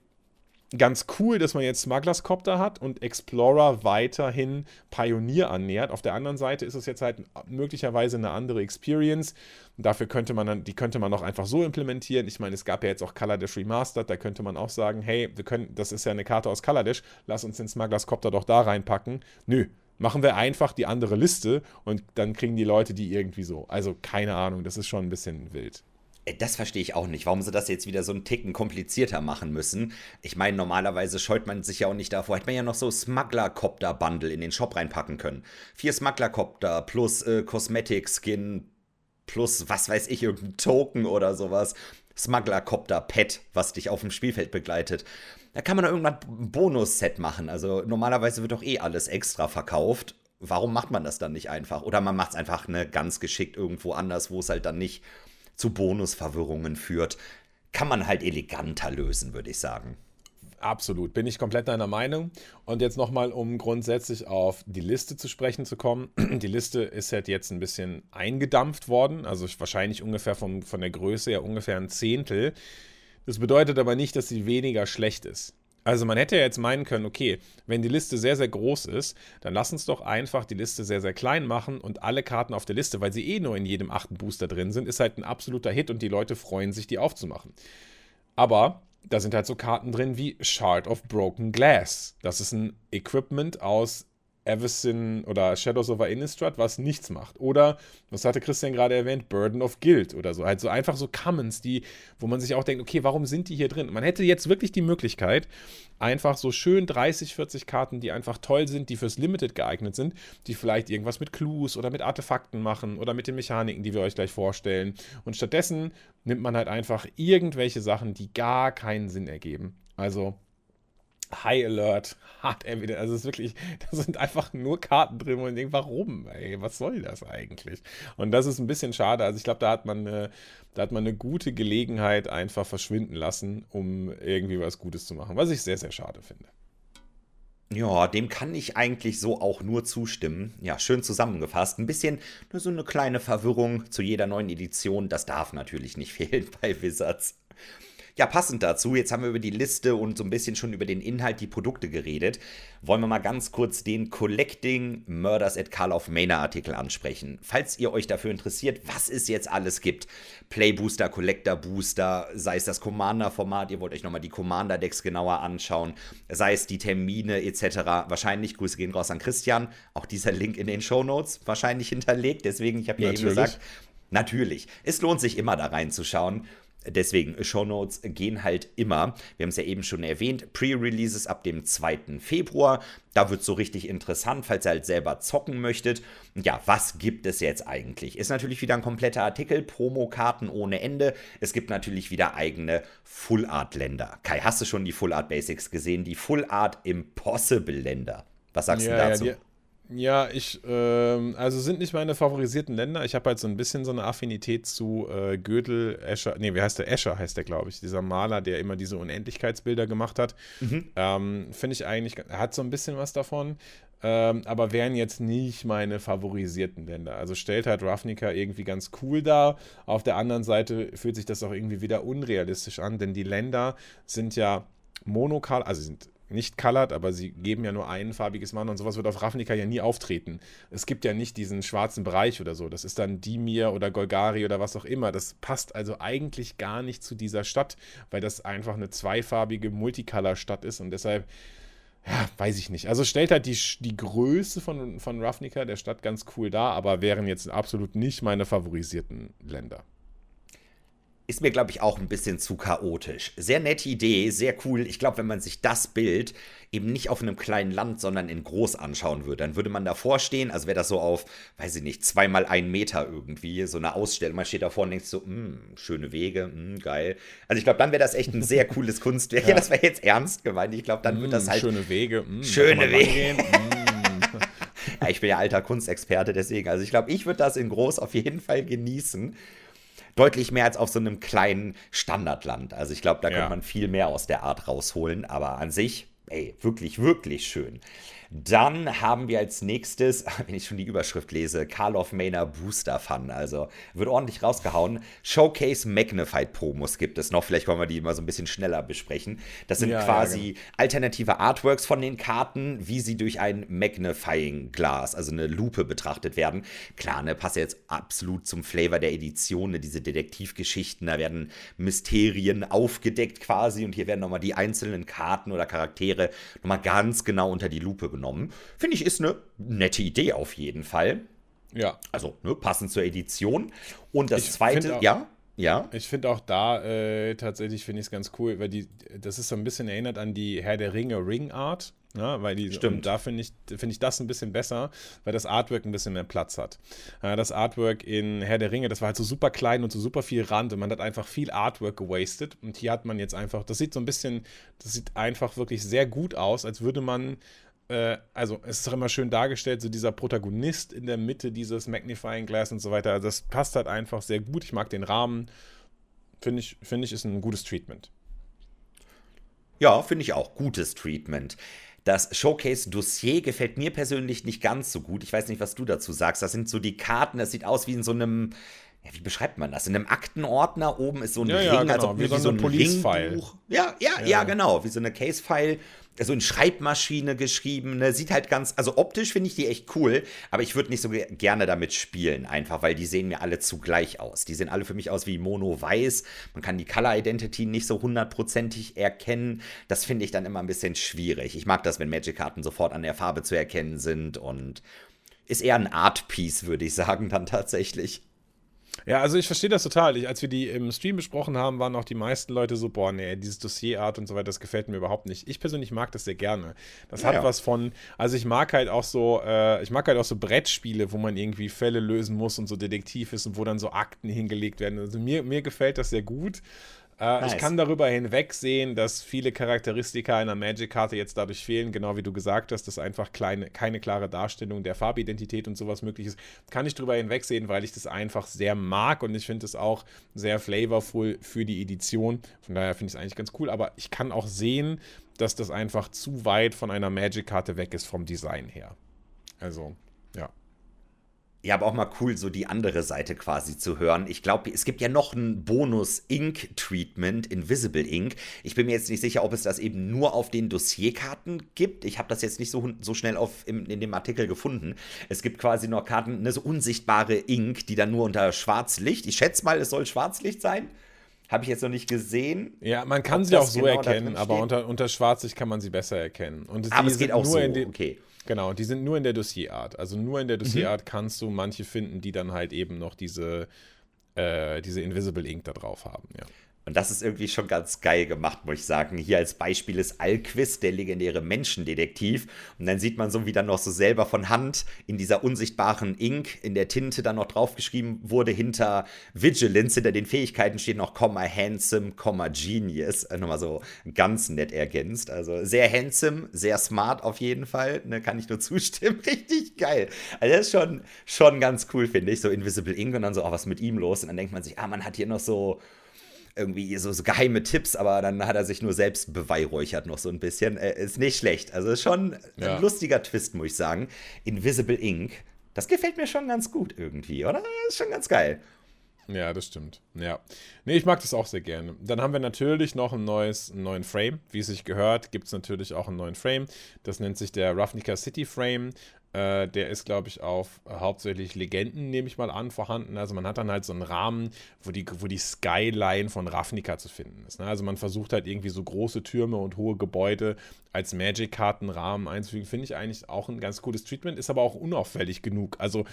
ganz cool, dass man jetzt Smugglers Copter hat und Explorer weiterhin Pionier annähert. Auf der anderen Seite ist es jetzt halt möglicherweise eine andere Experience. dafür könnte man dann, die könnte man auch einfach so implementieren. Ich meine, es gab ja jetzt auch Kaladesh Remastered, da könnte man auch sagen, hey, wir können, das ist ja eine Karte aus Kaladesh, lass uns den Smugglers Copter doch da reinpacken. Nö, machen wir einfach die andere Liste und dann kriegen die Leute die irgendwie so. Also keine Ahnung, das ist schon ein bisschen wild. Äh, das verstehe ich auch nicht, warum sie das jetzt wieder so einen Ticken komplizierter machen müssen. Ich meine, normalerweise scheut man sich ja auch nicht davor. Hätte man ja noch so Smuggler-Copter-Bundle in den Shop reinpacken können. Vier Smuggler-Copter plus äh, Cosmetic-Skin plus was weiß ich, irgendein Token oder sowas. Smuggler-Copter-Pet, was dich auf dem Spielfeld begleitet. Da kann man doch irgendwann ein Bonus-Set machen. Also normalerweise wird doch eh alles extra verkauft. warum macht man das dann nicht einfach? Oder man macht es einfach ne, ganz geschickt irgendwo anders, wo es halt dann nicht zu Bonusverwirrungen führt. Kann man halt eleganter lösen, würde ich sagen. Absolut, bin ich komplett deiner Meinung. Und jetzt nochmal, um grundsätzlich auf die Liste zu sprechen zu kommen. Die Liste ist halt jetzt ein bisschen eingedampft worden, also wahrscheinlich ungefähr vom, von der Größe her ungefähr ein Zehntel. Das bedeutet aber nicht, dass sie weniger schlecht ist. Also man hätte ja jetzt meinen können, okay, wenn die Liste sehr, sehr groß ist, dann lass uns doch einfach die Liste sehr, sehr klein machen und alle Karten auf der Liste, weil sie eh nur in jedem achten Booster drin sind, ist halt ein absoluter Hit und die Leute freuen sich, die aufzumachen. Aber da sind halt so Karten drin wie Shard of Broken Glass. Das ist ein Equipment aus Everson oder Shadows over Innistrad, was nichts macht. Oder, was hatte Christian gerade erwähnt, Burden of Guild oder so. Halt so einfach so Commons, die, wo man sich auch denkt, okay, warum sind die hier drin? Man hätte jetzt wirklich die Möglichkeit, einfach so schön 30, 40 Karten, die einfach toll sind, die fürs Limited geeignet sind, die vielleicht irgendwas mit Clues oder mit Artefakten machen oder mit den Mechaniken, die wir euch gleich vorstellen. Und stattdessen nimmt man halt einfach irgendwelche Sachen, die gar keinen Sinn ergeben. Also High Alert, Hard Evidence. Also es ist wirklich, da sind einfach nur Karten drin und ich denke, warum? Ey, was soll das eigentlich? Und das ist ein bisschen schade. Also ich glaube, da hat man eine, da hat man eine gute Gelegenheit einfach verschwinden lassen, um irgendwie was Gutes zu machen, was ich sehr, sehr schade finde. Ja, dem kann ich eigentlich so auch nur zustimmen. Ja, schön zusammengefasst. Ein bisschen nur so eine kleine Verwirrung zu jeder neuen Edition. Das darf natürlich nicht fehlen bei Wizards. Ja, passend dazu, jetzt haben wir über die Liste und so ein bisschen schon über den Inhalt, die Produkte geredet. Wollen wir mal ganz kurz den Collecting Murders at Carl of Manor Artikel ansprechen. Falls ihr euch dafür interessiert, was es jetzt alles gibt. Play Booster, Collector Booster, sei es das Commander-Format, ihr wollt euch nochmal die Commander-Decks genauer anschauen, sei es die Termine etc. Wahrscheinlich, Grüße gehen raus an Christian, auch dieser Link in den Show Notes wahrscheinlich hinterlegt. Deswegen, ich habe ja eben gesagt, Natürlich. Es lohnt sich immer da reinzuschauen. Deswegen, Shownotes gehen halt immer. Wir haben es ja eben schon erwähnt, Pre-Releases ab dem 2. Februar. Da wird es so richtig interessant, falls ihr halt selber zocken möchtet. Ja, was gibt es jetzt eigentlich? Ist natürlich wieder ein kompletter Artikel, Promokarten ohne Ende. Es gibt natürlich wieder eigene Full Art Länder. Kai, hast du schon die Full Art Basics gesehen? Die Full Art Impossible Länder. Was sagst ja, du dazu? Ja, ja, ich, ähm, also sind nicht meine favorisierten Länder. Ich habe halt so ein bisschen so eine Affinität zu äh, Gödel, Escher, nee, wie heißt der? Escher heißt der, glaube ich. Dieser Maler, der immer diese Unendlichkeitsbilder gemacht hat. Mhm. Ähm, Finde ich eigentlich, er hat so ein bisschen was davon. Ähm, aber wären jetzt nicht meine favorisierten Länder. Also stellt halt Ravnica irgendwie ganz cool dar. Auf der anderen Seite fühlt sich das auch irgendwie wieder unrealistisch an, denn die Länder sind ja monokal, also sind nicht colored, aber sie geben ja nur ein farbiges Mana und sowas wird auf Ravnica ja nie auftreten. Es gibt ja nicht diesen schwarzen Bereich oder so. Das ist dann Dimir oder Golgari oder was auch immer. Das passt also eigentlich gar nicht zu dieser Stadt, weil das einfach eine zweifarbige Multicolor-Stadt ist und deshalb, ja, weiß ich nicht. Also stellt halt die, die Größe von, von Ravnica, der Stadt, ganz cool dar, aber wären jetzt absolut nicht meine favorisierten Länder ist mir, glaube ich, auch ein bisschen zu chaotisch. Sehr nette Idee, sehr cool. Ich glaube, wenn man sich das Bild eben nicht auf einem kleinen Land, sondern in groß anschauen würde, dann würde man davor stehen, also wäre das so auf, weiß ich nicht, zweimal ein Meter irgendwie, so eine Ausstellung. Man steht davor und denkt so, mh, schöne Wege, mh, geil. Also ich glaube, dann wäre das echt ein sehr cooles Kunstwerk. Ja, ja das wäre jetzt ernst gemeint. Ich glaube, dann mm, wird das halt. Schöne Wege, mh, schöne Wege. ja, ich bin ja alter Kunstexperte, deswegen. Also ich glaube, ich würde das in groß auf jeden Fall genießen deutlich mehr als auf so einem kleinen Standardland. Also ich glaube, da ja. könnte man viel mehr aus der Art rausholen, aber an sich, ey, wirklich, wirklich schön. Dann haben wir als nächstes, wenn ich schon die Überschrift lese, Karl of Manor Booster Fun. Also wird ordentlich rausgehauen. Showcase Magnified Promos gibt es noch. Vielleicht wollen wir die mal so ein bisschen schneller besprechen. Das sind ja, quasi ja, genau. alternative Artworks von den Karten, wie sie durch ein Magnifying Glas, also eine Lupe betrachtet werden. Klar, ne, passt jetzt absolut zum Flavor der Edition, ne, diese Detektivgeschichten. Da werden Mysterien aufgedeckt quasi und hier werden nochmal die einzelnen Karten oder Charaktere nochmal ganz genau unter die Lupe genommen. Finde ich, ist eine nette Idee auf jeden Fall. Ja. Also, ne, passend zur Edition. Und das ich zweite, auch, ja. Ja. Ich finde auch da äh, tatsächlich finde ich es ganz cool, weil die, das ist so ein bisschen erinnert an die Herr der Ringe Ring Art. Ja, weil die, Stimmt. da finde ich, find ich das ein bisschen besser, weil das Artwork ein bisschen mehr Platz hat. Das Artwork in Herr der Ringe, das war halt so super klein und so super viel Rand und man hat einfach viel Artwork gewastet. Und hier hat man jetzt einfach, das sieht so ein bisschen, das sieht einfach wirklich sehr gut aus, als würde man äh, also es ist auch immer schön dargestellt, so dieser Protagonist in der Mitte dieses Magnifying Glass und so weiter. Also das passt halt einfach sehr gut. Ich mag den Rahmen. Finde ich, finde ich, ist ein gutes Treatment. Ja, finde ich auch. Gutes Treatment. Das Showcase-Dossier gefällt mir persönlich nicht ganz so gut. Ich weiß nicht, was du dazu sagst. Das sind so die Karten, das sieht aus wie in so einem, ja, wie beschreibt man das? In einem Aktenordner oben ist so ein ja, Ring, ja, genau. also wie, wie, so, so ein Police-File. Ja, ja, ja, ja, genau, wie so eine Case-File so in Schreibmaschine geschrieben. Ne? Sieht halt ganz, also optisch finde ich die echt cool, aber ich würde nicht so gerne damit spielen, einfach, weil die sehen mir alle zu gleich aus. Die sehen alle für mich aus wie Mono-Weiß. Man kann die Color Identity nicht so hundertprozentig erkennen. Das finde ich dann immer ein bisschen schwierig. Ich mag das, wenn Magic-Karten sofort an der Farbe zu erkennen sind und ist eher ein Art-Piece, würde ich sagen, dann tatsächlich. Ja, also ich verstehe das total. Ich, als wir die im Stream besprochen haben, waren auch die meisten Leute so, boah, nee, dieses Dossierart und so weiter, das gefällt mir überhaupt nicht. Ich persönlich mag das sehr gerne. Das ja, hat ja. was von, also ich mag halt auch so, äh, ich mag halt auch so Brettspiele, wo man irgendwie Fälle lösen muss und so Detektiv ist und wo dann so Akten hingelegt werden. Also mir, mir gefällt das sehr gut. Äh, nice. Ich kann darüber hinwegsehen, dass viele Charakteristika einer Magic-Karte jetzt dadurch fehlen, genau wie du gesagt hast, dass einfach kleine, keine klare Darstellung der Farbidentität und sowas möglich ist. Kann ich darüber hinwegsehen, weil ich das einfach sehr mag und ich finde es auch sehr flavorful für die Edition. Von daher finde ich es eigentlich ganz cool, aber ich kann auch sehen, dass das einfach zu weit von einer Magic-Karte weg ist vom Design her. Also, ja. Ja, aber auch mal cool, so die andere Seite quasi zu hören. Ich glaube, es gibt ja noch ein Bonus-Ink-Treatment, Invisible Ink. Ich bin mir jetzt nicht sicher, ob es das eben nur auf den Dossierkarten gibt. Ich habe das jetzt nicht so, so schnell auf, im, in dem Artikel gefunden. Es gibt quasi noch Karten, eine so unsichtbare Ink, die dann nur unter Schwarzlicht. Ich schätze mal, es soll Schwarzlicht sein. Habe ich jetzt noch nicht gesehen. Ja, man kann sie auch so genau erkennen, aber unter, unter Schwarzlicht kann man sie besser erkennen. Und aber es geht auch so, okay. Genau, die sind nur in der Dossierart. Also nur in der mhm. Dossierart mhm. kannst du manche finden, die dann halt eben noch diese, äh, diese Invisible Ink da drauf haben, ja. Und das ist irgendwie schon ganz geil gemacht, muss ich sagen. Hier als Beispiel ist Alquist, der legendäre Menschendetektiv. Und dann sieht man so, wie dann noch so selber von Hand in dieser unsichtbaren Ink in der Tinte dann noch draufgeschrieben wurde. Hinter Vigilance, hinter den Fähigkeiten steht noch Komma Handsome, Komma Genius. Äh, nochmal so ganz nett ergänzt. Also sehr handsome, sehr smart auf jeden Fall. Ne, kann ich nur zustimmen. Richtig geil. Also das ist schon, schon ganz cool, finde ich. So Invisible Ink und dann so, oh, was mit ihm los? Und dann denkt man sich, ah, man hat hier noch so irgendwie so, so, geheime Tipps, aber dann hat er sich nur selbst beweihräuchert noch so ein bisschen. Äh, ist nicht schlecht. Also ist schon ja. ein lustiger Twist, muss ich sagen. Invisible Ink, das gefällt mir schon ganz gut irgendwie, oder? Ist schon ganz geil. Ja, das stimmt. Ja. Nee, ich mag das auch sehr gerne. Dann haben wir natürlich noch ein neues, einen neuen Frame. Wie es sich gehört, gibt es natürlich auch einen neuen Frame. Das nennt sich der Ravnica City Frame. Äh, der ist, glaube ich, auf äh, hauptsächlich Legenden, nehme ich mal an, vorhanden. Also man hat dann halt so einen Rahmen, wo die, wo die Skyline von Ravnica zu finden ist. Ne? Also man versucht halt irgendwie so große Türme und hohe Gebäude als Magic-Kartenrahmen einzufügen. Finde ich eigentlich auch ein ganz cooles Treatment, ist aber auch unauffällig genug. Also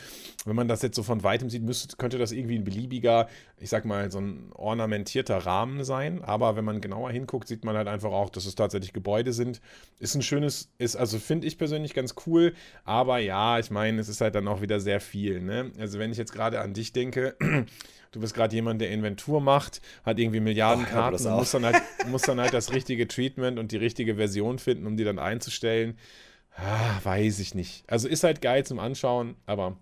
wenn man das jetzt so von weitem sieht, müsste, könnte das irgendwie ein beliebiger, ich sag mal, so ein ornamentierter Rahmen sein. Aber wenn man genauer hinguckt, sieht man halt einfach auch, dass es tatsächlich Gebäude sind. Ist ein schönes, ist, also finde ich persönlich ganz cool, aber ja, ich meine, es ist halt dann auch wieder sehr viel. Ne? Also wenn ich jetzt gerade an dich denke, du bist gerade jemand, der Inventur macht, hat irgendwie Milliarden oh, Karten und muss dann, halt, muss dann halt das richtige Treatment und die richtige Version finden, um die dann einzustellen. Ah, weiß ich nicht. Also ist halt geil zum Anschauen, aber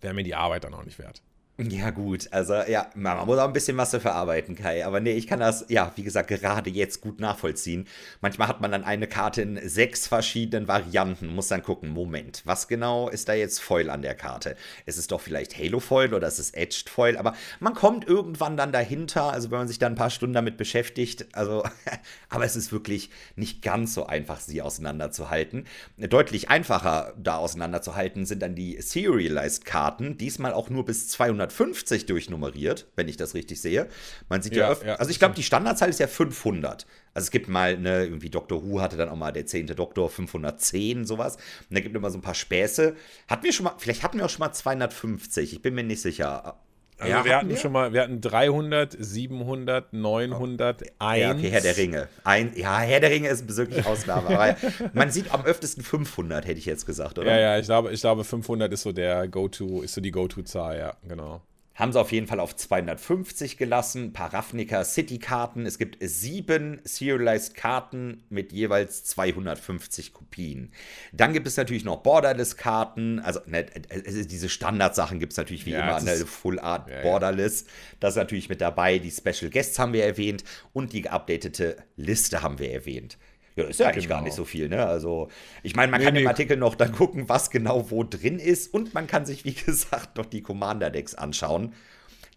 wäre mir die Arbeit dann auch nicht wert. Ja, gut. Also, ja, man muss auch ein bisschen was dafür arbeiten, Kai. Aber nee, ich kann das, ja, wie gesagt, gerade jetzt gut nachvollziehen. Manchmal hat man dann eine Karte in sechs verschiedenen Varianten, muss dann gucken, Moment, was genau ist da jetzt Foil an der Karte? Ist es doch vielleicht Halo Foil oder ist es Edged Foil? Aber man kommt irgendwann dann dahinter, also wenn man sich dann ein paar Stunden damit beschäftigt, also, aber es ist wirklich nicht ganz so einfach, sie auseinanderzuhalten. Deutlich einfacher da auseinanderzuhalten sind dann die Serialized Karten, diesmal auch nur bis 200 250 durchnummeriert, wenn ich das richtig sehe. Man sieht ja, ja, öfter, ja also ich glaube, die Standardzahl ist ja 500. Also es gibt mal, ne, irgendwie Dr. Who hatte dann auch mal der 10. Doktor 510, sowas. Und da gibt immer so ein paar Späße. Hatten wir schon mal, vielleicht hatten wir auch schon mal 250, ich bin mir nicht sicher. Also ja, wir hatten wir? schon mal, wir hatten 300, 700, 900, 1. Ja, okay, Herr der Ringe. Ein, ja, Herr der Ringe ist wirklich Ausnahme. man sieht am öftesten 500, hätte ich jetzt gesagt, oder? Ja, ja, ich glaube, ich glaube 500 ist so der Go-To, ist so die Go-To-Zahl, ja, genau. Haben sie auf jeden Fall auf 250 gelassen. Ein paar Ravnica City-Karten. Es gibt sieben Serialized Karten mit jeweils 250 Kopien. Dann gibt es natürlich noch Borderless-Karten. Also ne, diese Standardsachen gibt es natürlich wie ja, immer. Eine Full Art ja, Borderless. Das ist natürlich mit dabei. Die Special Guests haben wir erwähnt. Und die geupdatete Liste haben wir erwähnt. Ja, ist ja eigentlich genau. gar nicht so viel, ne? Also, ich meine, man nee, kann nee. im Artikel noch dann gucken, was genau wo drin ist und man kann sich, wie gesagt, noch die Commander-Decks anschauen.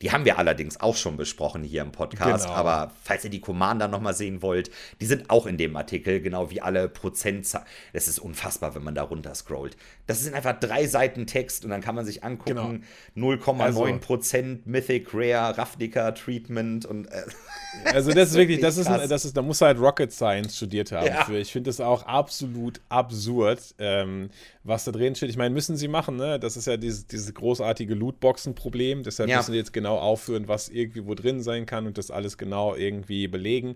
Die haben wir allerdings auch schon besprochen hier im Podcast. Genau. Aber falls ihr die Commander nochmal sehen wollt, die sind auch in dem Artikel, genau wie alle Prozentzahlen. Es ist unfassbar, wenn man da runter scrollt. Das sind einfach drei Seiten Text und dann kann man sich angucken: genau. 0,9% also, Mythic, Rare, Ravnica, Treatment und. Äh, also, das ist wirklich, das ist, ein, das ist, da muss halt Rocket Science studiert haben. Ja. Für. Ich finde das auch absolut absurd, ähm, was da drin steht. Ich meine, müssen sie machen, ne? Das ist ja dieses, dieses großartige Lootboxen-Problem. Deshalb ja. müssen sie jetzt genau genau aufführen, was irgendwie wo drin sein kann und das alles genau irgendwie belegen.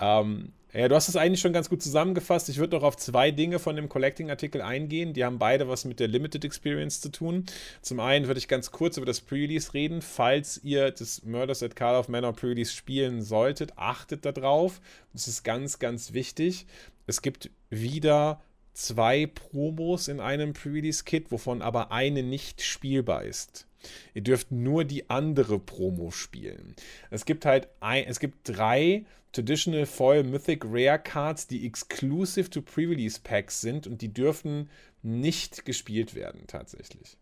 Ähm, ja, du hast es eigentlich schon ganz gut zusammengefasst. Ich würde noch auf zwei Dinge von dem Collecting-Artikel eingehen. Die haben beide was mit der Limited Experience zu tun. Zum einen würde ich ganz kurz über das Pre-Release reden. Falls ihr das Murders at Call of Manor Pre-Release spielen solltet, achtet darauf. Das ist ganz, ganz wichtig. Es gibt wieder zwei Promos in einem Pre-Release-Kit, wovon aber eine nicht spielbar ist. Ihr dürft nur die andere Promo spielen. Es gibt halt ein, es gibt drei Traditional Foil Mythic Rare Cards, die exclusive to Pre-Release Packs sind und die dürfen nicht gespielt werden tatsächlich.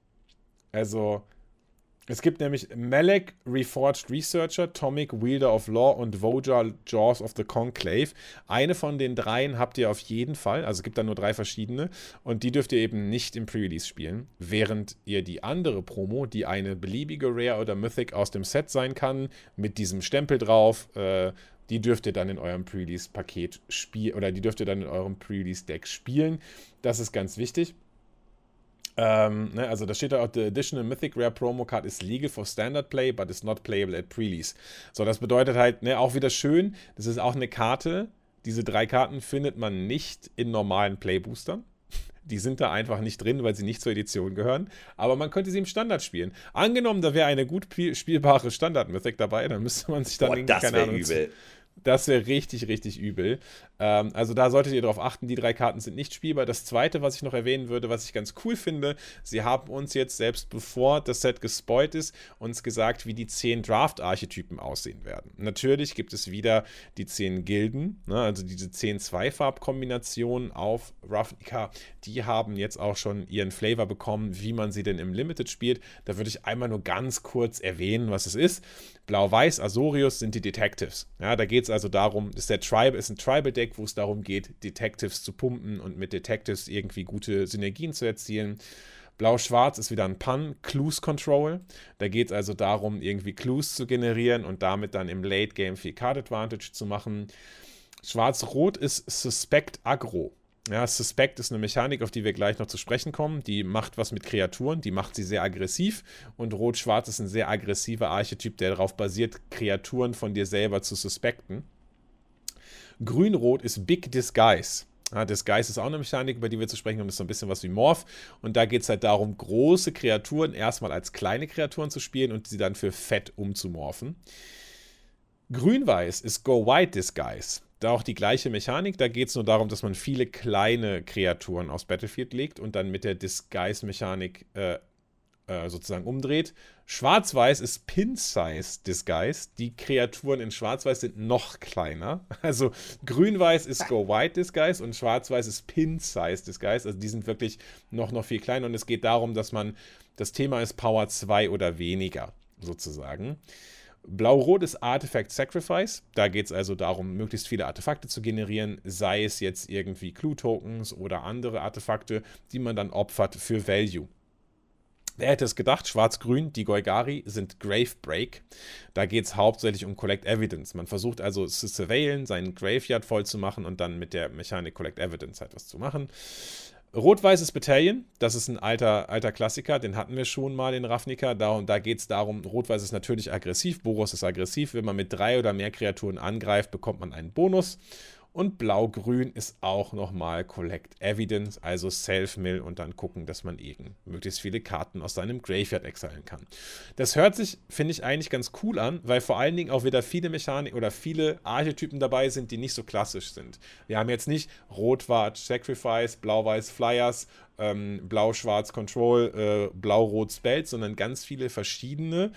Also es gibt nämlich Malek, Reforged Researcher, Tomic, Wielder of Law und Voja, Jaws of the Conclave. Eine von den dreien habt ihr auf jeden Fall. Also es gibt da nur drei verschiedene. Und die dürft ihr eben nicht im Pre-Release spielen. Während ihr die andere Promo, die eine beliebige Rare oder Mythic aus dem Set sein kann, mit diesem Stempel drauf, äh, die dürft ihr dann in eurem Pre-Release-Paket spielen. Oder die dürft ihr dann in eurem Pre-Release-Deck spielen. Das ist ganz wichtig. Ähm, ne, also da steht da auch, the additional Mythic Rare Promo Card is legal for Standard Play, but is not playable at Pre-Release. So, das bedeutet halt, ne, auch wieder schön, das ist auch eine Karte. Diese drei Karten findet man nicht in normalen Playboostern. Die sind da einfach nicht drin, weil sie nicht zur Edition gehören. Aber man könnte sie im Standard spielen. Angenommen, da wäre eine gut spielbare Standard-Mythic dabei, dann müsste man sich dann Boah, das keine Ahnung, übel. Das wäre richtig, richtig übel. Ähm, also da solltet ihr darauf achten, die drei Karten sind nicht spielbar. Das zweite, was ich noch erwähnen würde, was ich ganz cool finde, sie haben uns jetzt selbst bevor das Set gespoilt ist, uns gesagt, wie die zehn Draft-Archetypen aussehen werden. Natürlich gibt es wieder die zehn Gilden, ne, also diese zehn Zweifarbkombinationen auf Ravnica, die haben jetzt auch schon ihren Flavor bekommen, wie man sie denn im Limited spielt. Da würde ich einmal nur ganz kurz erwähnen, was es ist. Blau-Weiß, Azorius sind die Detectives. Ja, da geht es also darum, ist der Tribe, ist ein Tribal-Deck, wo es darum geht, Detectives zu pumpen und mit Detectives irgendwie gute Synergien zu erzielen. Blau-Schwarz ist wieder ein Pun, Clues Control. Da geht es also darum, irgendwie Clues zu generieren und damit dann im Late Game viel Card Advantage zu machen. Schwarz-Rot ist Suspect Aggro. Ja, Suspect ist eine Mechanik, auf die wir gleich noch zu sprechen kommen. Die macht was mit Kreaturen, die macht sie sehr aggressiv. Und Rot-Schwarz ist ein sehr aggressiver Archetyp, der darauf basiert, Kreaturen von dir selber zu suspekten. Grün-Rot ist Big Disguise. Ja, Disguise ist auch eine Mechanik, über die wir zu sprechen kommen. Das ist so ein bisschen was wie Morph. Und da geht es halt darum, große Kreaturen erstmal als kleine Kreaturen zu spielen und sie dann für fett umzumorphen. Grün-Weiß ist Go White Disguise da auch die gleiche Mechanik. Da geht es nur darum, dass man viele kleine Kreaturen aufs Battlefield legt und dann mit der Disguise-Mechanik äh, äh, sozusagen umdreht. Schwarz-Weiß ist Pin-Size Disguise. Die Kreaturen in Schwarz-Weiß sind noch kleiner. Also Grün-Weiß ist Go White Disguise und Schwarz-Weiß ist Pin-Size Disguise. Also die sind wirklich noch, noch viel kleiner und es geht darum, dass man, das Thema ist Power 2 oder weniger sozusagen. Blau-Rot ist Artifact Sacrifice. Da geht es also darum, möglichst viele Artefakte zu generieren, sei es jetzt irgendwie Clue-Tokens oder andere Artefakte, die man dann opfert für Value. Wer hätte es gedacht? Schwarz-Grün, die Goigari sind Grave Break. Da geht es hauptsächlich um Collect Evidence. Man versucht also zu surveillen, seinen Graveyard voll zu machen und dann mit der Mechanik Collect Evidence halt was zu machen. Rot-Weißes Battalion, das ist ein alter, alter Klassiker, den hatten wir schon mal in Ravnica. Da, da geht es darum, Rot-Weiß ist natürlich aggressiv, Boros ist aggressiv. Wenn man mit drei oder mehr Kreaturen angreift, bekommt man einen Bonus. Und blau-grün ist auch nochmal Collect Evidence, also Self-Mill und dann gucken, dass man eben möglichst viele Karten aus seinem Graveyard exilen kann. Das hört sich, finde ich, eigentlich ganz cool an, weil vor allen Dingen auch wieder viele Mechanik oder viele Archetypen dabei sind, die nicht so klassisch sind. Wir haben jetzt nicht Rot-Wart Sacrifice, Blau-Weiß Flyers, ähm, Blau-Schwarz Control, äh, Blau-Rot Spells, sondern ganz viele verschiedene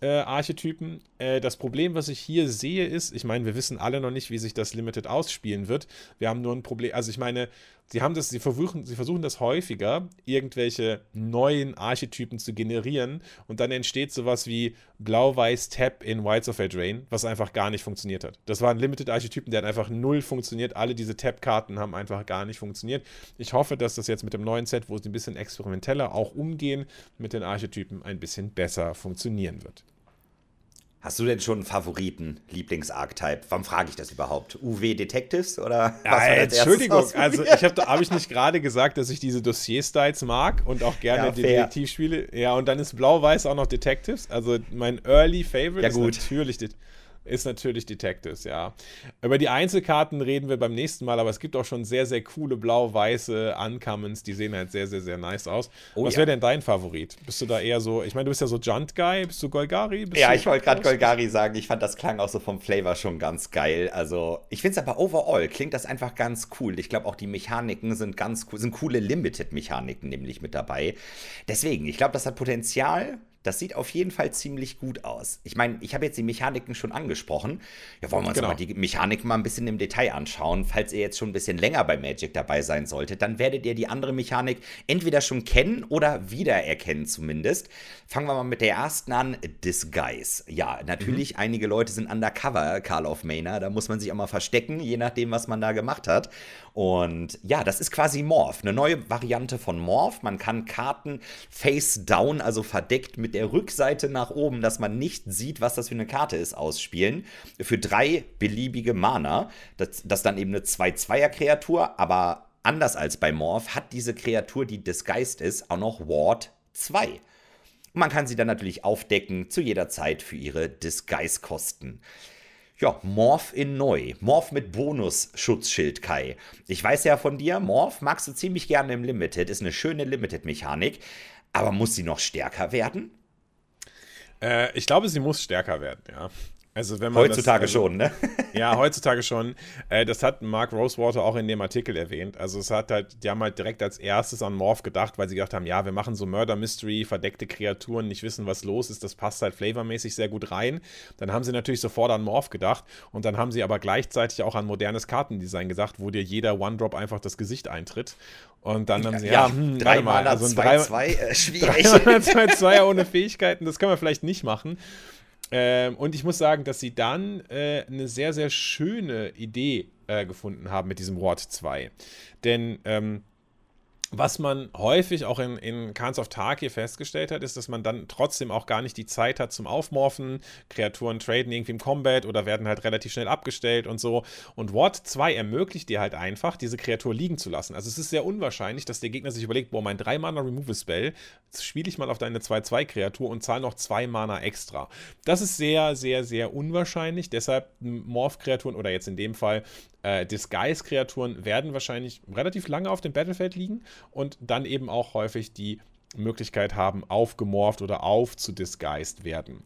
äh, Archetypen. Äh, das Problem, was ich hier sehe, ist, ich meine, wir wissen alle noch nicht, wie sich das Limited ausspielen wird. Wir haben nur ein Problem, also ich meine, sie haben das, sie versuchen, sie versuchen das häufiger, irgendwelche neuen Archetypen zu generieren und dann entsteht sowas wie Blau-Weiß Tap in Whites of Eldraine, was einfach gar nicht funktioniert hat. Das waren Limited-Archetypen, der hat einfach null funktioniert. Alle diese Tap-Karten haben einfach gar nicht funktioniert. Ich hoffe, dass das jetzt mit dem neuen Set, wo sie ein bisschen experimenteller auch umgehen, mit den Archetypen ein bisschen besser funktionieren wird. Hast du denn schon einen Favoriten, Lieblings-Archetype? Warum frage ich das überhaupt? UW Detectives oder was ja, Entschuldigung, also ich habe hab ich nicht gerade gesagt, dass ich diese Dossier-Styles mag und auch gerne ja, Detektivspiele. Ja, und dann ist Blau-Weiß auch noch Detectives. Also mein Early Favorite ja, ist natürlich Detectives ist natürlich Detectives, ja. Über die Einzelkarten reden wir beim nächsten Mal, aber es gibt auch schon sehr, sehr coole blau-weiße Uncommons, die sehen halt sehr, sehr, sehr nice aus. Oh, Was ja. wäre denn dein Favorit? Bist du da eher so, ich meine, du bist ja so Junt-Guy, bist du Golgari? Bist ja, du ich wollte gerade Golgari sagen, ich fand das klang auch so vom Flavor schon ganz geil. Also, ich finde es aber overall, klingt das einfach ganz cool. Ich glaube auch die Mechaniken sind ganz cool, sind coole Limited-Mechaniken nämlich mit dabei. Deswegen, ich glaube, das hat Potenzial. Das sieht auf jeden Fall ziemlich gut aus. Ich meine, ich habe jetzt die Mechaniken schon angesprochen. Ja, wollen wir uns genau. aber die Mechaniken mal ein bisschen im Detail anschauen. Falls ihr jetzt schon ein bisschen länger bei Magic dabei sein solltet, dann werdet ihr die andere Mechanik entweder schon kennen oder wiedererkennen zumindest. Fangen wir mal mit der ersten an, Disguise. Ja, natürlich, mhm. einige Leute sind undercover, Karl of Mainer. Da muss man sich auch mal verstecken, je nachdem, was man da gemacht hat. Und ja, das ist quasi Morph, eine neue Variante von Morph. Man kann Karten face down, also verdeckt mit der Rückseite nach oben, dass man nicht sieht, was das für eine Karte ist, ausspielen. Für drei beliebige Mana. Das, das dann eben eine 2-2er-Kreatur, aber anders als bei Morph hat diese Kreatur, die disguised ist, auch noch Ward 2. Man kann sie dann natürlich aufdecken zu jeder Zeit für ihre Disguise-Kosten. Ja, Morph in neu. Morph mit Bonus-Schutzschild, Kai. Ich weiß ja von dir, Morph magst du ziemlich gerne im Limited, ist eine schöne Limited-Mechanik. Aber muss sie noch stärker werden? Äh, ich glaube, sie muss stärker werden, ja. Also wenn man heutzutage das, also, schon, ne? Ja, heutzutage schon. Äh, das hat Mark Rosewater auch in dem Artikel erwähnt. Also es hat halt, die haben halt direkt als erstes an Morph gedacht, weil sie gedacht haben, ja, wir machen so Murder Mystery, verdeckte Kreaturen, nicht wissen, was los ist. Das passt halt flavormäßig sehr gut rein. Dann haben sie natürlich sofort an Morph gedacht und dann haben sie aber gleichzeitig auch an modernes Kartendesign gedacht, wo dir jeder One-Drop einfach das Gesicht eintritt. Und dann haben sie, ja, ja hm, dreimal, also ein 2-2, äh, schwierig. 2-2 ohne Fähigkeiten, das können wir vielleicht nicht machen. Ähm, und ich muss sagen, dass sie dann äh, eine sehr, sehr schöne Idee äh, gefunden haben mit diesem Wort 2. Denn ähm, was man häufig auch in, in Khans of Tarkir festgestellt hat, ist, dass man dann trotzdem auch gar nicht die Zeit hat zum Aufmorphen. Kreaturen traden irgendwie im Combat oder werden halt relativ schnell abgestellt und so. Und Ward 2 ermöglicht dir halt einfach, diese Kreatur liegen zu lassen. Also es ist sehr unwahrscheinlich, dass der Gegner sich überlegt, boah, mein 3-Mana-Removal-Spell spiele ich mal auf deine 2-2-Kreatur und zahle noch 2 Mana extra. Das ist sehr, sehr, sehr unwahrscheinlich. Deshalb Morph-Kreaturen oder jetzt in dem Fall äh, Disguise-Kreaturen werden wahrscheinlich relativ lange auf dem Battlefield liegen und dann eben auch häufig die Möglichkeit haben, aufgemorpht oder aufzudisguised werden.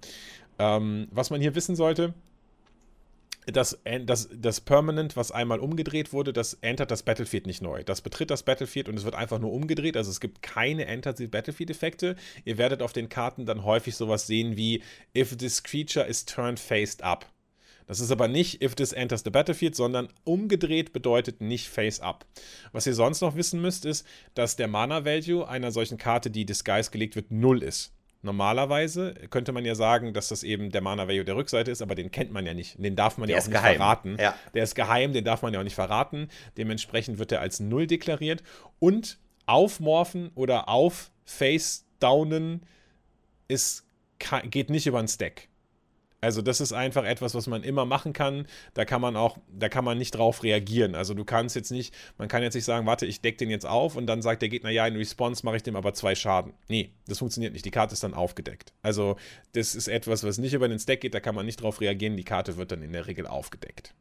Ähm, was man hier wissen sollte, das, das, das Permanent, was einmal umgedreht wurde, das entert das Battlefield nicht neu. Das betritt das Battlefield und es wird einfach nur umgedreht. Also es gibt keine Enter the Battlefield-Effekte. Ihr werdet auf den Karten dann häufig sowas sehen wie If this creature is turned faced up. Das ist aber nicht if this enters the battlefield, sondern umgedreht bedeutet nicht face up. Was ihr sonst noch wissen müsst, ist, dass der Mana Value einer solchen Karte, die Disguise gelegt wird, 0 ist. Normalerweise könnte man ja sagen, dass das eben der Mana Value der Rückseite ist, aber den kennt man ja nicht. Den darf man der ja auch nicht geheim. verraten. Ja. Der ist geheim, den darf man ja auch nicht verraten. Dementsprechend wird er als Null deklariert. Und aufmorphen oder auf Face downen ist, geht nicht über einen Stack. Also das ist einfach etwas, was man immer machen kann. Da kann man auch, da kann man nicht drauf reagieren. Also du kannst jetzt nicht, man kann jetzt nicht sagen, warte, ich deck den jetzt auf und dann sagt der Gegner, ja, in Response mache ich dem aber zwei Schaden. Nee, das funktioniert nicht. Die Karte ist dann aufgedeckt. Also das ist etwas, was nicht über den Stack geht, da kann man nicht drauf reagieren. Die Karte wird dann in der Regel aufgedeckt.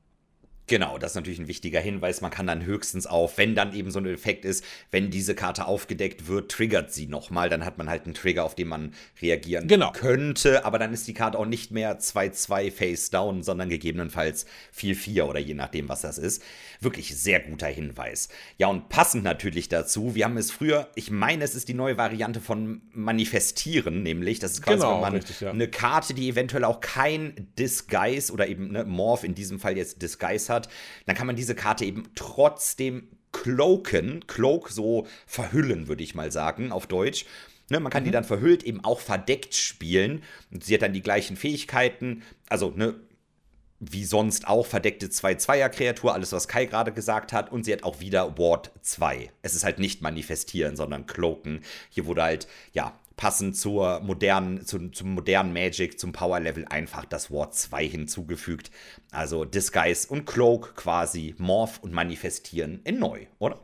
Genau, das ist natürlich ein wichtiger Hinweis. Man kann dann höchstens auf, wenn dann eben so ein Effekt ist, wenn diese Karte aufgedeckt wird, triggert sie nochmal. Dann hat man halt einen Trigger, auf den man reagieren genau. könnte. Aber dann ist die Karte auch nicht mehr 2-2 Face Down, sondern gegebenenfalls 4-4 oder je nachdem, was das ist. Wirklich sehr guter Hinweis. Ja, und passend natürlich dazu, wir haben es früher, ich meine, es ist die neue Variante von Manifestieren, nämlich, das ist quasi, genau, wenn man richtig, ja. eine Karte, die eventuell auch kein Disguise oder eben ne, Morph in diesem Fall jetzt Disguise hat, dann kann man diese Karte eben trotzdem cloaken, cloak so verhüllen, würde ich mal sagen, auf Deutsch. Ne, man kann mhm. die dann verhüllt eben auch verdeckt spielen. Sie hat dann die gleichen Fähigkeiten, also ne, wie sonst auch verdeckte 2-2er-Kreatur, alles was Kai gerade gesagt hat. Und sie hat auch wieder Ward 2. Es ist halt nicht manifestieren, sondern cloaken. Hier wurde halt, ja, passend zur modernen, zu, zum modernen Magic, zum Power Level einfach das Wort 2 hinzugefügt. Also Disguise und Cloak quasi, Morph und Manifestieren in neu, oder?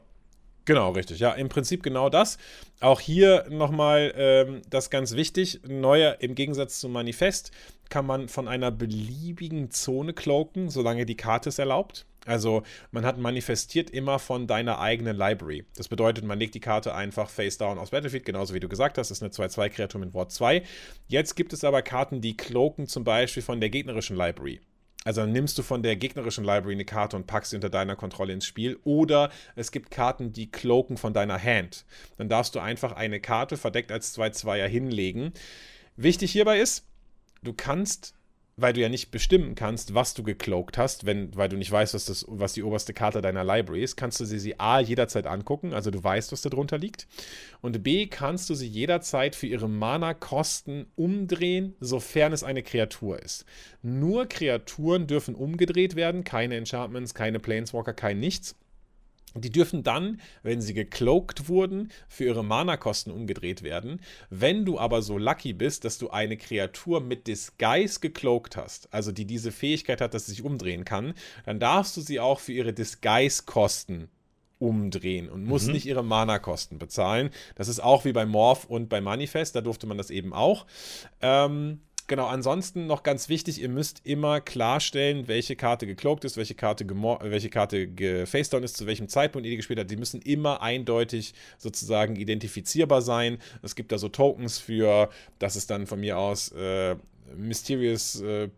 Genau, richtig. Ja, im Prinzip genau das. Auch hier nochmal ähm, das ganz wichtig. Neuer im Gegensatz zum Manifest kann man von einer beliebigen Zone cloaken, solange die Karte es erlaubt. Also man hat manifestiert immer von deiner eigenen Library. Das bedeutet, man legt die Karte einfach face down aufs Battlefield, genauso wie du gesagt hast, das ist eine 2-2-Kreatur mit Wort 2. Jetzt gibt es aber Karten, die cloaken zum Beispiel von der gegnerischen Library. Also dann nimmst du von der gegnerischen Library eine Karte und packst sie unter deiner Kontrolle ins Spiel. Oder es gibt Karten, die cloaken von deiner Hand. Dann darfst du einfach eine Karte verdeckt als 2-2er hinlegen. Wichtig hierbei ist, du kannst weil du ja nicht bestimmen kannst, was du gecloakt hast, wenn, weil du nicht weißt, was, das, was die oberste Karte deiner Library ist, kannst du sie, sie A jederzeit angucken, also du weißt, was da drunter liegt. Und B kannst du sie jederzeit für ihre Mana-Kosten umdrehen, sofern es eine Kreatur ist. Nur Kreaturen dürfen umgedreht werden, keine Enchantments, keine Planeswalker, kein nichts. Die dürfen dann, wenn sie gecloakt wurden, für ihre Mana-Kosten umgedreht werden. Wenn du aber so lucky bist, dass du eine Kreatur mit Disguise gecloakt hast, also die diese Fähigkeit hat, dass sie sich umdrehen kann, dann darfst du sie auch für ihre Disguise-Kosten umdrehen und musst mhm. nicht ihre Mana-Kosten bezahlen. Das ist auch wie bei Morph und bei Manifest, da durfte man das eben auch. Ähm, Genau, ansonsten noch ganz wichtig, ihr müsst immer klarstellen, welche Karte gecloakt ist, welche Karte, welche Karte gefacedown ist, zu welchem Zeitpunkt ihr die gespielt habt. Die müssen immer eindeutig sozusagen identifizierbar sein. Es gibt da so Tokens für, das ist dann von mir aus äh, Mysterious äh,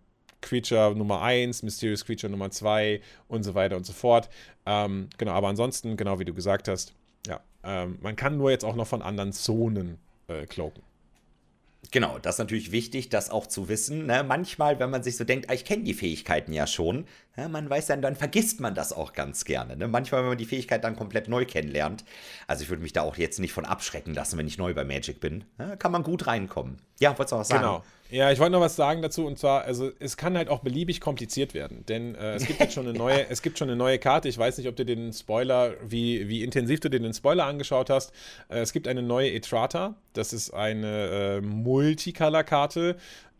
Creature Nummer 1, Mysterious Creature Nummer 2 und so weiter und so fort. Ähm, genau, aber ansonsten, genau wie du gesagt hast, ja, ähm, man kann nur jetzt auch noch von anderen Zonen äh, cloaken. Genau, das ist natürlich wichtig, das auch zu wissen. Ne? Manchmal, wenn man sich so denkt, ah, ich kenne die Fähigkeiten ja schon, ja, man weiß dann, dann vergisst man das auch ganz gerne. Ne? Manchmal, wenn man die Fähigkeit dann komplett neu kennenlernt, also ich würde mich da auch jetzt nicht von abschrecken lassen, wenn ich neu bei Magic bin, ja, kann man gut reinkommen. Ja, wolltest du was sagen? Genau. Ja, ich wollte noch was sagen dazu und zwar, also es kann halt auch beliebig kompliziert werden, denn äh, es gibt jetzt schon eine neue, es gibt schon eine neue Karte. Ich weiß nicht, ob du den Spoiler, wie, wie intensiv du dir den Spoiler angeschaut hast. Äh, es gibt eine neue Etrata. Das ist eine äh, Multicolor-Karte,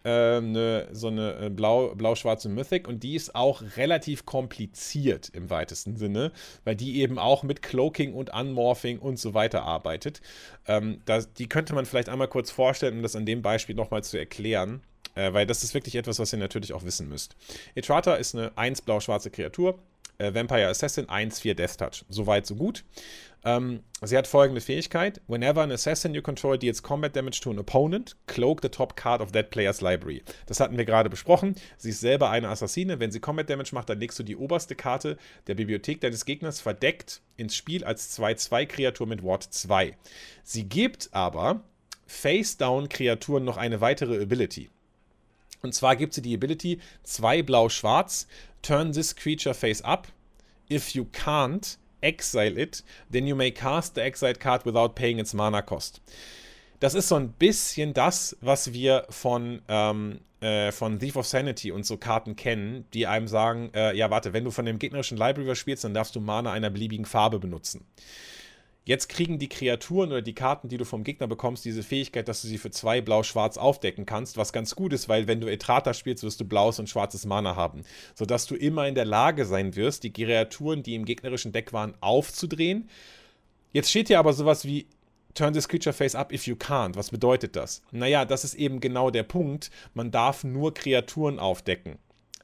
eine, so eine äh, blau, blau-schwarze Mythic und die ist auch relativ kompliziert im weitesten Sinne, weil die eben auch mit Cloaking und Unmorphing und so weiter arbeitet. Ähm, das, die könnte man vielleicht einmal kurz vorstellen, um das an dem Beispiel nochmal zu erklären, äh, weil das ist wirklich etwas, was ihr natürlich auch wissen müsst. Etrata ist eine 1 blau-schwarze Kreatur, äh, Vampire Assassin 1-4 Death Touch. Soweit, so gut. Ähm, sie hat folgende Fähigkeit: Whenever an assassin you control deals combat damage to an opponent, cloak the top card of that player's library. Das hatten wir gerade besprochen. Sie ist selber eine Assassine. Wenn sie Combat Damage macht, dann legst du die oberste Karte der Bibliothek deines Gegners verdeckt ins Spiel als 2-2-Kreatur mit Wort 2. Sie gibt aber Face-Down-Kreaturen noch eine weitere Ability. Und zwar gibt sie die Ability 2 blau-schwarz, turn this creature face up. If you can't, exile it, then you may cast the exiled card without paying its mana cost. Das ist so ein bisschen das, was wir von, ähm, äh, von Thief of Sanity und so Karten kennen, die einem sagen, äh, ja warte, wenn du von dem gegnerischen Library spielst, dann darfst du Mana einer beliebigen Farbe benutzen. Jetzt kriegen die Kreaturen oder die Karten, die du vom Gegner bekommst, diese Fähigkeit, dass du sie für zwei blau-schwarz aufdecken kannst, was ganz gut ist, weil wenn du Etrata spielst, wirst du blaues und schwarzes Mana haben. Sodass du immer in der Lage sein wirst, die Kreaturen, die im gegnerischen Deck waren, aufzudrehen. Jetzt steht hier aber sowas wie Turn this creature face up if you can't. Was bedeutet das? Naja, das ist eben genau der Punkt. Man darf nur Kreaturen aufdecken.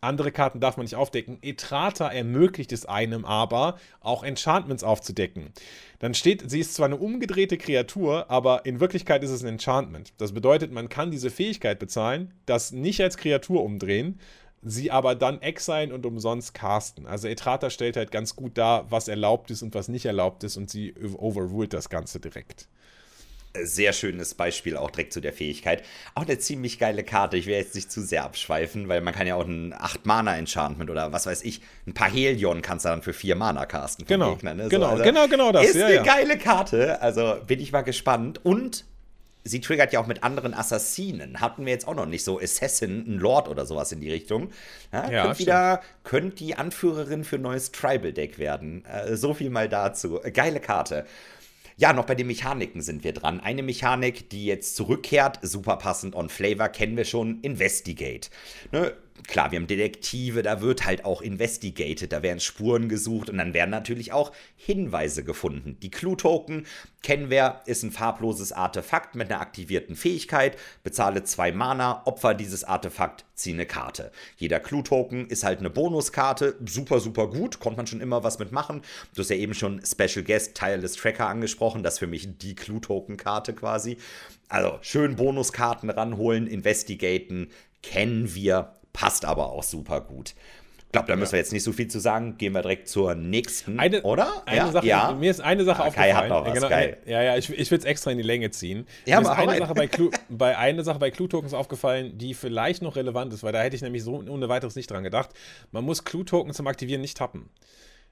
Andere Karten darf man nicht aufdecken. Etrata ermöglicht es einem aber, auch Enchantments aufzudecken. Dann steht, sie ist zwar eine umgedrehte Kreatur, aber in Wirklichkeit ist es ein Enchantment. Das bedeutet, man kann diese Fähigkeit bezahlen, das nicht als Kreatur umdrehen, sie aber dann exilen und umsonst casten. Also Etrata stellt halt ganz gut dar, was erlaubt ist und was nicht erlaubt ist und sie overruled das Ganze direkt. Sehr schönes Beispiel auch direkt zu der Fähigkeit. Auch eine ziemlich geile Karte. Ich will jetzt nicht zu sehr abschweifen, weil man kann ja auch ein 8-Mana-Enchantment oder was weiß ich, ein paar Helion kannst du dann für 4 Mana casten. Genau, Gegner, ne? genau, also genau, genau das. Ist ja, eine ja. geile Karte. Also bin ich mal gespannt. Und sie triggert ja auch mit anderen Assassinen. Hatten wir jetzt auch noch nicht so Assassin, ein Lord oder sowas in die Richtung. Ja, ja könnt wieder, könnt die Anführerin für ein neues Tribal-Deck werden. Äh, so viel mal dazu. Geile Karte. Ja, noch bei den Mechaniken sind wir dran. Eine Mechanik, die jetzt zurückkehrt, super passend on Flavor, kennen wir schon, Investigate. Ne? Klar, wir haben Detektive, da wird halt auch investigated, da werden Spuren gesucht und dann werden natürlich auch Hinweise gefunden. Die Clue-Token kennen wir, ist ein farbloses Artefakt mit einer aktivierten Fähigkeit, bezahle zwei Mana, opfer dieses Artefakt, ziehe eine Karte. Jeder Clue-Token ist halt eine Bonuskarte, super, super gut, konnte man schon immer was mitmachen. Du hast ja eben schon Special Guest Tireless Tracker angesprochen, das ist für mich die Clue-Token-Karte quasi. Also schön Bonuskarten ranholen, investigaten, kennen wir, passt aber auch super gut. Ich glaube, da müssen wir jetzt nicht so viel zu sagen. Gehen wir direkt zur nächsten, eine, oder? Eine ja, Sache, ja. Mir ist eine Sache ah, aufgefallen. Kai hat noch was, genau. Ja, ja, ich, ich will es extra in die Länge ziehen. Ja, mir ist eine Sache, bei Clue, bei, eine Sache bei Clue-Tokens aufgefallen, die vielleicht noch relevant ist, weil da hätte ich nämlich so ohne weiteres nicht dran gedacht. Man muss Clue-Token zum Aktivieren nicht tappen.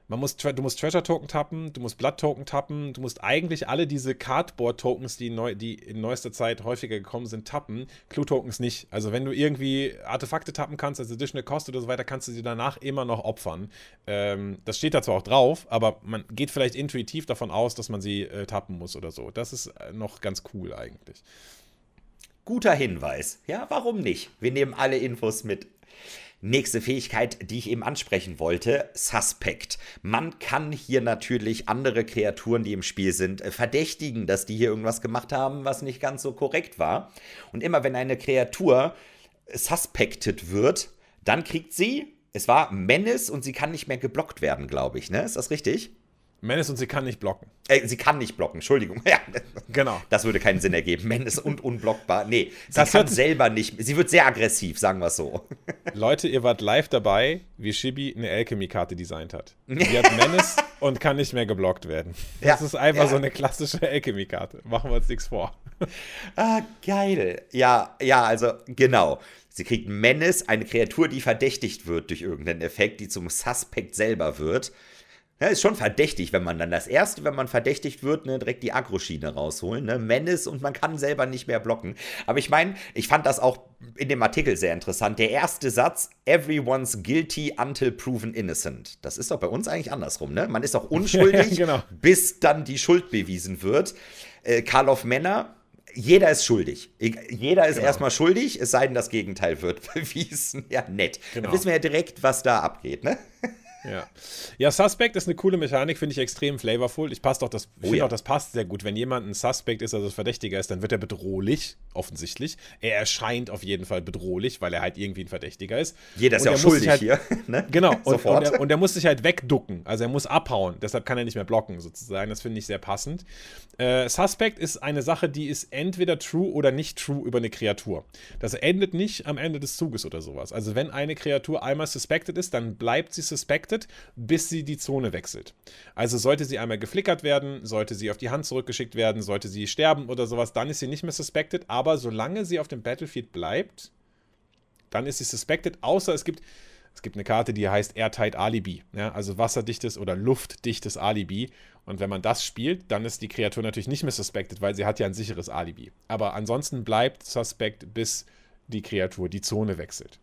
Man muss, du musst Treasure Token tappen, du musst Blood Token tappen, du musst eigentlich alle diese Cardboard Tokens, die, neu, die in neuester Zeit häufiger gekommen sind, tappen. Clue Tokens nicht. Also wenn du irgendwie Artefakte tappen kannst als Additional Cost oder so weiter, kannst du sie danach immer noch opfern. Ähm, das steht da zwar auch drauf, aber man geht vielleicht intuitiv davon aus, dass man sie äh, tappen muss oder so. Das ist äh, noch ganz cool eigentlich. Guter Hinweis. Ja, warum nicht? Wir nehmen alle Infos mit. Nächste Fähigkeit, die ich eben ansprechen wollte, Suspect. Man kann hier natürlich andere Kreaturen, die im Spiel sind, äh, verdächtigen, dass die hier irgendwas gemacht haben, was nicht ganz so korrekt war. Und immer wenn eine Kreatur suspected wird, dann kriegt sie, es war Menace und sie kann nicht mehr geblockt werden, glaube ich, ne? Ist das richtig? Menace und sie kann nicht blocken. Äh, sie kann nicht blocken, Entschuldigung. Ja, genau. Das würde keinen Sinn ergeben. Menace und unblockbar. Nee, sie das kann selber nicht. Sie wird sehr aggressiv, sagen wir es so. Leute, ihr wart live dabei, wie Shibi eine Alchemy-Karte designt hat. Sie hat Menace und kann nicht mehr geblockt werden. Das ja, ist einfach ja. so eine klassische Alchemy-Karte. Machen wir uns nichts vor. Ah, geil. Ja, ja, also genau. Sie kriegt Menace, eine Kreatur, die verdächtigt wird durch irgendeinen Effekt, die zum Suspekt selber wird. Ja, ist schon verdächtig, wenn man dann das erste, wenn man verdächtigt wird, ne, direkt die Agro-Schiene rausholen, ne, Menace und man kann selber nicht mehr blocken. Aber ich meine, ich fand das auch in dem Artikel sehr interessant. Der erste Satz, everyone's guilty until proven innocent. Das ist doch bei uns eigentlich andersrum, ne? Man ist doch unschuldig, genau. bis dann die Schuld bewiesen wird. Äh, Karloff Männer, jeder ist schuldig. Jeder ist genau. erstmal schuldig, es sei denn, das Gegenteil wird bewiesen. Ja, nett. Genau. Dann wissen wir ja direkt, was da abgeht, ne? Ja. ja, Suspect ist eine coole Mechanik, finde ich extrem flavorful. Ich passt auch das, oh, ja. auch, das passt sehr gut. Wenn jemand ein Suspect ist, also Verdächtiger ist, dann wird er bedrohlich, offensichtlich. Er erscheint auf jeden Fall bedrohlich, weil er halt irgendwie ein Verdächtiger ist. Jeder ist ja auch schuldig halt, hier. Ne? Genau, und, und, er, und, er, muss sich halt wegducken. Also er muss abhauen. Deshalb kann er nicht mehr blocken, sozusagen. Das finde ich sehr passend. Äh, Suspect ist eine Sache, die ist entweder true oder nicht true über eine Kreatur. Das endet nicht am Ende des Zuges oder sowas. Also wenn eine Kreatur einmal suspected ist, dann bleibt sie suspected beobachtet, bis sie die Zone wechselt. Also sollte sie einmal geflickert werden, sollte sie auf die Hand zurückgeschickt werden, sollte sie sterben oder sowas, dann ist sie nicht mehr suspected. Aber solange sie auf dem Battlefield bleibt, dann ist sie suspected, außer es gibt, es gibt eine Karte, die heißt Airtight Alibi, ja, also wasserdichtes oder luftdichtes Alibi. Und wenn man das spielt, dann ist die Kreatur natürlich nicht mehr suspected, weil sie hat ja ein sicheres Alibi. Aber ansonsten bleibt suspect, bis die Kreatur die Zone wechselt.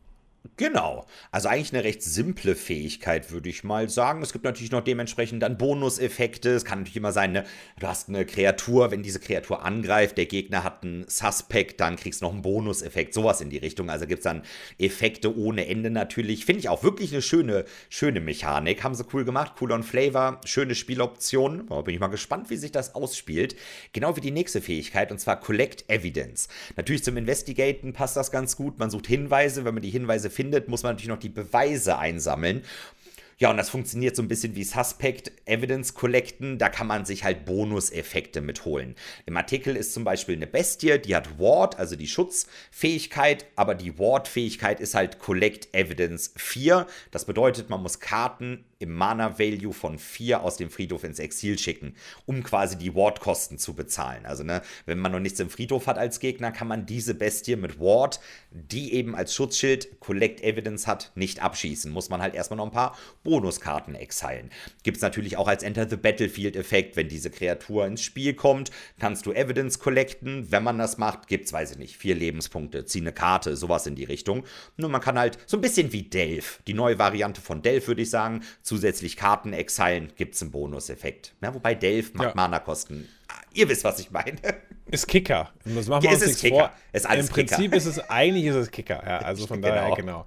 Genau. Also eigentlich eine recht simple Fähigkeit, würde ich mal sagen. Es gibt natürlich noch dementsprechend dann Bonuseffekte. Es kann natürlich immer sein, ne? du hast eine Kreatur, wenn diese Kreatur angreift, der Gegner hat einen Suspect, dann kriegst du noch einen Bonuseffekt. Sowas in die Richtung. Also gibt es dann Effekte ohne Ende natürlich. Finde ich auch wirklich eine schöne, schöne Mechanik. Haben sie cool gemacht. Cool on Flavor. Schöne Spieloption. Da bin ich mal gespannt, wie sich das ausspielt. Genau wie die nächste Fähigkeit, und zwar Collect Evidence. Natürlich zum Investigaten passt das ganz gut. Man sucht Hinweise. Wenn man die Hinweise findet, muss man natürlich noch die Beweise einsammeln. Ja, und das funktioniert so ein bisschen wie Suspect Evidence Collecten. Da kann man sich halt Bonuseffekte mitholen. Im Artikel ist zum Beispiel eine Bestie, die hat Ward, also die Schutzfähigkeit, aber die Ward-Fähigkeit ist halt Collect Evidence 4. Das bedeutet, man muss Karten im Mana-Value von 4 aus dem Friedhof ins Exil schicken, um quasi die Ward-Kosten zu bezahlen. Also, ne, wenn man noch nichts im Friedhof hat als Gegner, kann man diese Bestie mit Ward, die eben als Schutzschild Collect Evidence hat, nicht abschießen. Muss man halt erstmal noch ein paar Bonuskarten exilen. Gibt es natürlich auch als Enter the Battlefield-Effekt, wenn diese Kreatur ins Spiel kommt, kannst du Evidence collecten. Wenn man das macht, gibt es, weiß ich nicht, vier Lebenspunkte, zieh eine Karte, sowas in die Richtung. Nur man kann halt so ein bisschen wie Delph, die neue Variante von Delph, würde ich sagen, zusätzlich Karten exilen, gibt es einen Bonuseffekt. Ja, wobei Delph macht ja. Mana-Kosten. Ihr wisst, was ich meine. Ist Kicker. Das machen wir ja, uns ist Kicker. Vor. Ist Im Kicker. Prinzip ist es, eigentlich ist es Kicker. Ja, also von genau. daher, genau.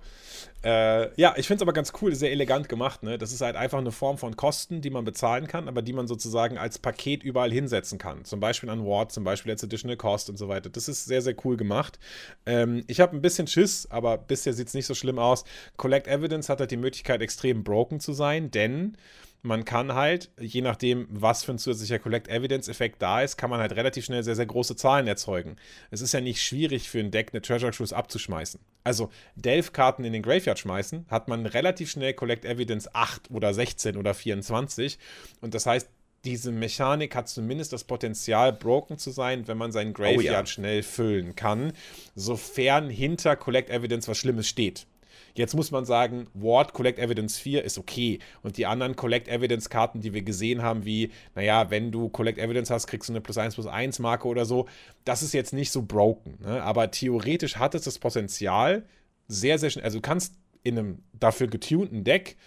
Äh, ja, ich finde es aber ganz cool, sehr elegant gemacht. Ne? Das ist halt einfach eine Form von Kosten, die man bezahlen kann, aber die man sozusagen als Paket überall hinsetzen kann. Zum Beispiel an Ward, zum Beispiel als Additional Cost und so weiter. Das ist sehr, sehr cool gemacht. Ähm, ich habe ein bisschen Schiss, aber bisher sieht es nicht so schlimm aus. Collect Evidence hat halt die Möglichkeit, extrem broken zu sein, denn man kann halt, je nachdem, was für ein zusätzlicher Collect-Evidence-Effekt da ist, kann man halt relativ schnell sehr, sehr große Zahlen erzeugen. Es ist ja nicht schwierig für ein Deck, eine Treasure Cruise abzuschmeißen. Also Delph-Karten in den Graveyard schmeißen, hat man relativ schnell Collect-Evidence 8 oder 16 oder 24. Und das heißt, diese Mechanik hat zumindest das Potenzial, broken zu sein, wenn man seinen Graveyard oh ja. schnell füllen kann, sofern hinter Collect Evidence was Schlimmes steht. Jetzt muss man sagen, Ward Collect Evidence 4 ist okay. Und die anderen Collect Evidence Karten, die wir gesehen haben, wie, naja, wenn du Collect Evidence hast, kriegst du eine plus 1 plus 1 Marke oder so. Das ist jetzt nicht so broken. Ne? Aber theoretisch hat es das Potenzial, sehr, sehr schnell. Also du kannst in einem dafür getunten Deck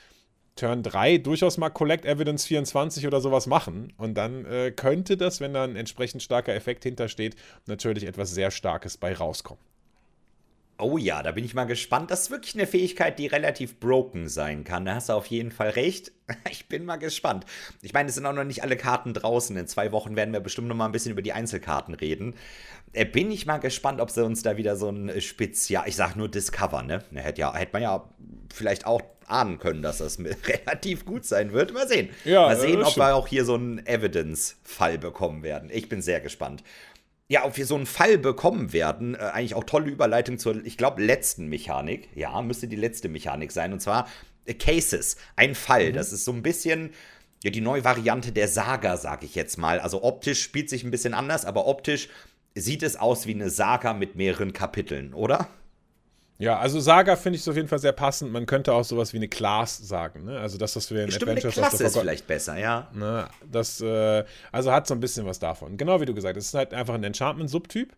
Turn 3 durchaus mal Collect Evidence 24 oder sowas machen. Und dann äh, könnte das, wenn da ein entsprechend starker Effekt hintersteht, natürlich etwas sehr Starkes bei rauskommen. Oh ja, da bin ich mal gespannt. Das ist wirklich eine Fähigkeit, die relativ broken sein kann. Da hast du auf jeden Fall recht. Ich bin mal gespannt. Ich meine, es sind auch noch nicht alle Karten draußen. In zwei Wochen werden wir bestimmt noch mal ein bisschen über die Einzelkarten reden. Äh, bin ich mal gespannt, ob sie uns da wieder so ein Spezial, ich sag nur Discover, ne? Hätte, ja, hätte man ja vielleicht auch ahnen können, dass das relativ gut sein wird. Mal sehen. Ja, mal sehen, ob wir auch hier so einen Evidence-Fall bekommen werden. Ich bin sehr gespannt ja, ob wir so einen Fall bekommen werden, äh, eigentlich auch tolle Überleitung zur, ich glaube, letzten Mechanik. Ja, müsste die letzte Mechanik sein. Und zwar äh, Cases, ein Fall. Mhm. Das ist so ein bisschen ja, die neue Variante der Saga, sage ich jetzt mal. Also optisch spielt sich ein bisschen anders, aber optisch sieht es aus wie eine Saga mit mehreren Kapiteln, oder? Ja, also Saga finde ich auf jeden Fall sehr passend. Man könnte auch sowas wie eine Class sagen. Ne? Also das, was wir in Stimmt, Adventures eine Klasse ist vielleicht besser, ja. Ne? Das, äh, also hat so ein bisschen was davon. Genau wie du gesagt hast, es ist halt einfach ein Enchantment-Subtyp.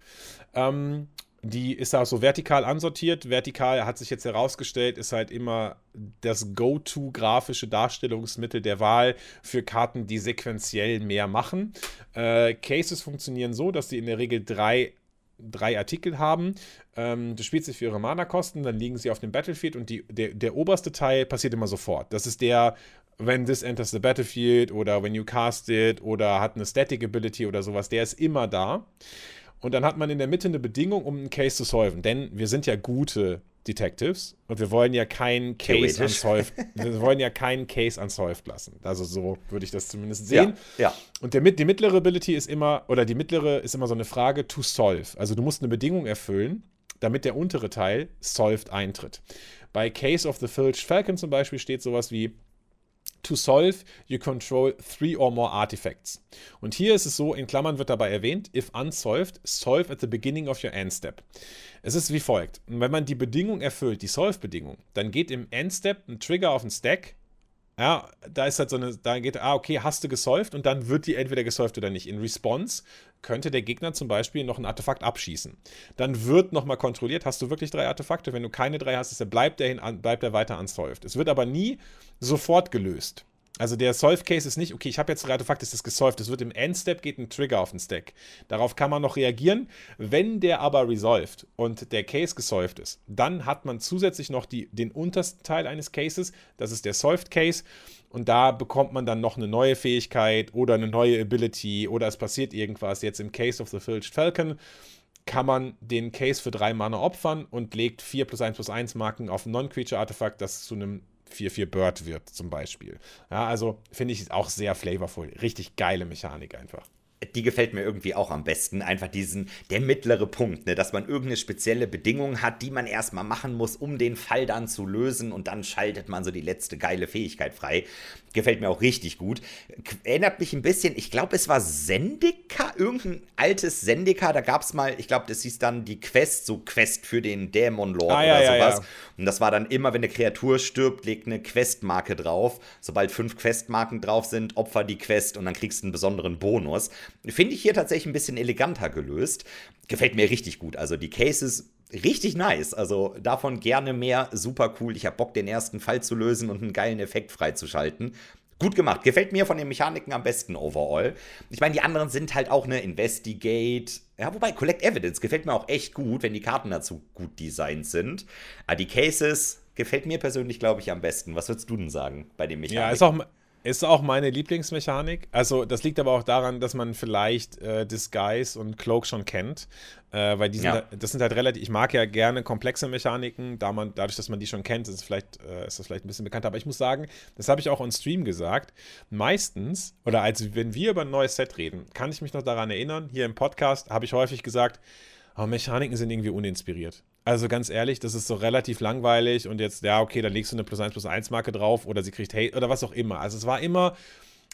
Ähm, die ist auch so vertikal ansortiert. Vertikal hat sich jetzt herausgestellt, ist halt immer das Go-To-grafische Darstellungsmittel der Wahl für Karten, die sequenziell mehr machen. Äh, Cases funktionieren so, dass sie in der Regel drei drei Artikel haben. Ähm, du spielst sie für ihre Mana-Kosten, dann liegen sie auf dem Battlefield und die, der, der oberste Teil passiert immer sofort. Das ist der, wenn this enters the battlefield oder when you cast it oder hat eine Static Ability oder sowas, der ist immer da. Und dann hat man in der Mitte eine Bedingung, um einen Case zu solven. Denn wir sind ja gute Detectives und wir wollen ja keinen Case unsolved, wir wollen ja keinen Case unsolved lassen. Also so würde ich das zumindest sehen. Ja, ja. Und der, die mittlere Ability ist immer, oder die mittlere ist immer so eine Frage to solve. Also du musst eine Bedingung erfüllen, damit der untere Teil solved eintritt. Bei Case of the Filched Falcon zum Beispiel steht sowas wie To solve, you control three or more artifacts. Und hier ist es so, in Klammern wird dabei erwähnt, if unsolved, solve at the beginning of your end step. Es ist wie folgt. Wenn man die Bedingung erfüllt, die Solve-Bedingung, dann geht im Endstep ein Trigger auf den Stack ja, da ist halt so eine, da geht, ah, okay, hast du gesolved und dann wird die entweder gesolved oder nicht. In Response könnte der Gegner zum Beispiel noch ein Artefakt abschießen. Dann wird nochmal kontrolliert, hast du wirklich drei Artefakte? Wenn du keine drei hast, bleibt er, hin, bleibt er weiter unsolved. Es wird aber nie sofort gelöst. Also der Solve-Case ist nicht, okay, ich habe jetzt ein Artefakt, ist das gesolved. Es wird im Endstep geht ein Trigger auf den Stack. Darauf kann man noch reagieren. Wenn der aber resolved und der Case gesolved ist, dann hat man zusätzlich noch die, den untersten Teil eines Cases. Das ist der Solved Case. Und da bekommt man dann noch eine neue Fähigkeit oder eine neue Ability oder es passiert irgendwas. Jetzt im Case of the Filched Falcon kann man den Case für drei Mana opfern und legt 4 plus 1 plus 1 Marken auf ein Non-Creature-Artefakt, das zu einem 4-4 Bird wird, zum Beispiel. Ja, also finde ich auch sehr flavorful. Richtig geile Mechanik einfach die gefällt mir irgendwie auch am besten. Einfach diesen, der mittlere Punkt, ne? dass man irgendeine spezielle Bedingung hat, die man erstmal machen muss, um den Fall dann zu lösen und dann schaltet man so die letzte geile Fähigkeit frei. Gefällt mir auch richtig gut. Erinnert mich ein bisschen, ich glaube, es war Sendika, irgendein altes Sendika, da gab es mal, ich glaube, das hieß dann die Quest, so Quest für den Dämon Lord ah, oder ja, sowas. Ja, ja. Und das war dann immer, wenn eine Kreatur stirbt, legt eine Questmarke drauf. Sobald fünf Questmarken drauf sind, opfer die Quest und dann kriegst du einen besonderen Bonus. Finde ich hier tatsächlich ein bisschen eleganter gelöst. Gefällt mir richtig gut. Also die Cases richtig nice. Also davon gerne mehr. Super cool. Ich habe Bock, den ersten Fall zu lösen und einen geilen Effekt freizuschalten. Gut gemacht. Gefällt mir von den Mechaniken am besten overall. Ich meine, die anderen sind halt auch eine Investigate. Ja, wobei Collect Evidence gefällt mir auch echt gut, wenn die Karten dazu gut designt sind. Aber die Cases gefällt mir persönlich, glaube ich, am besten. Was würdest du denn sagen bei dem Mechaniken? Ja, ist auch, ist auch meine Lieblingsmechanik. Also, das liegt aber auch daran, dass man vielleicht äh, Disguise und Cloak schon kennt. Äh, weil die sind ja. da, das sind halt relativ, ich mag ja gerne komplexe Mechaniken, da man, dadurch, dass man die schon kennt, ist, vielleicht, äh, ist das vielleicht ein bisschen bekannter. Aber ich muss sagen, das habe ich auch on Stream gesagt. Meistens, oder als wenn wir über ein neues Set reden, kann ich mich noch daran erinnern, hier im Podcast habe ich häufig gesagt, oh, Mechaniken sind irgendwie uninspiriert. Also ganz ehrlich, das ist so relativ langweilig und jetzt, ja, okay, da legst du eine plus 1 plus 1 Marke drauf oder sie kriegt Hate oder was auch immer. Also es war immer,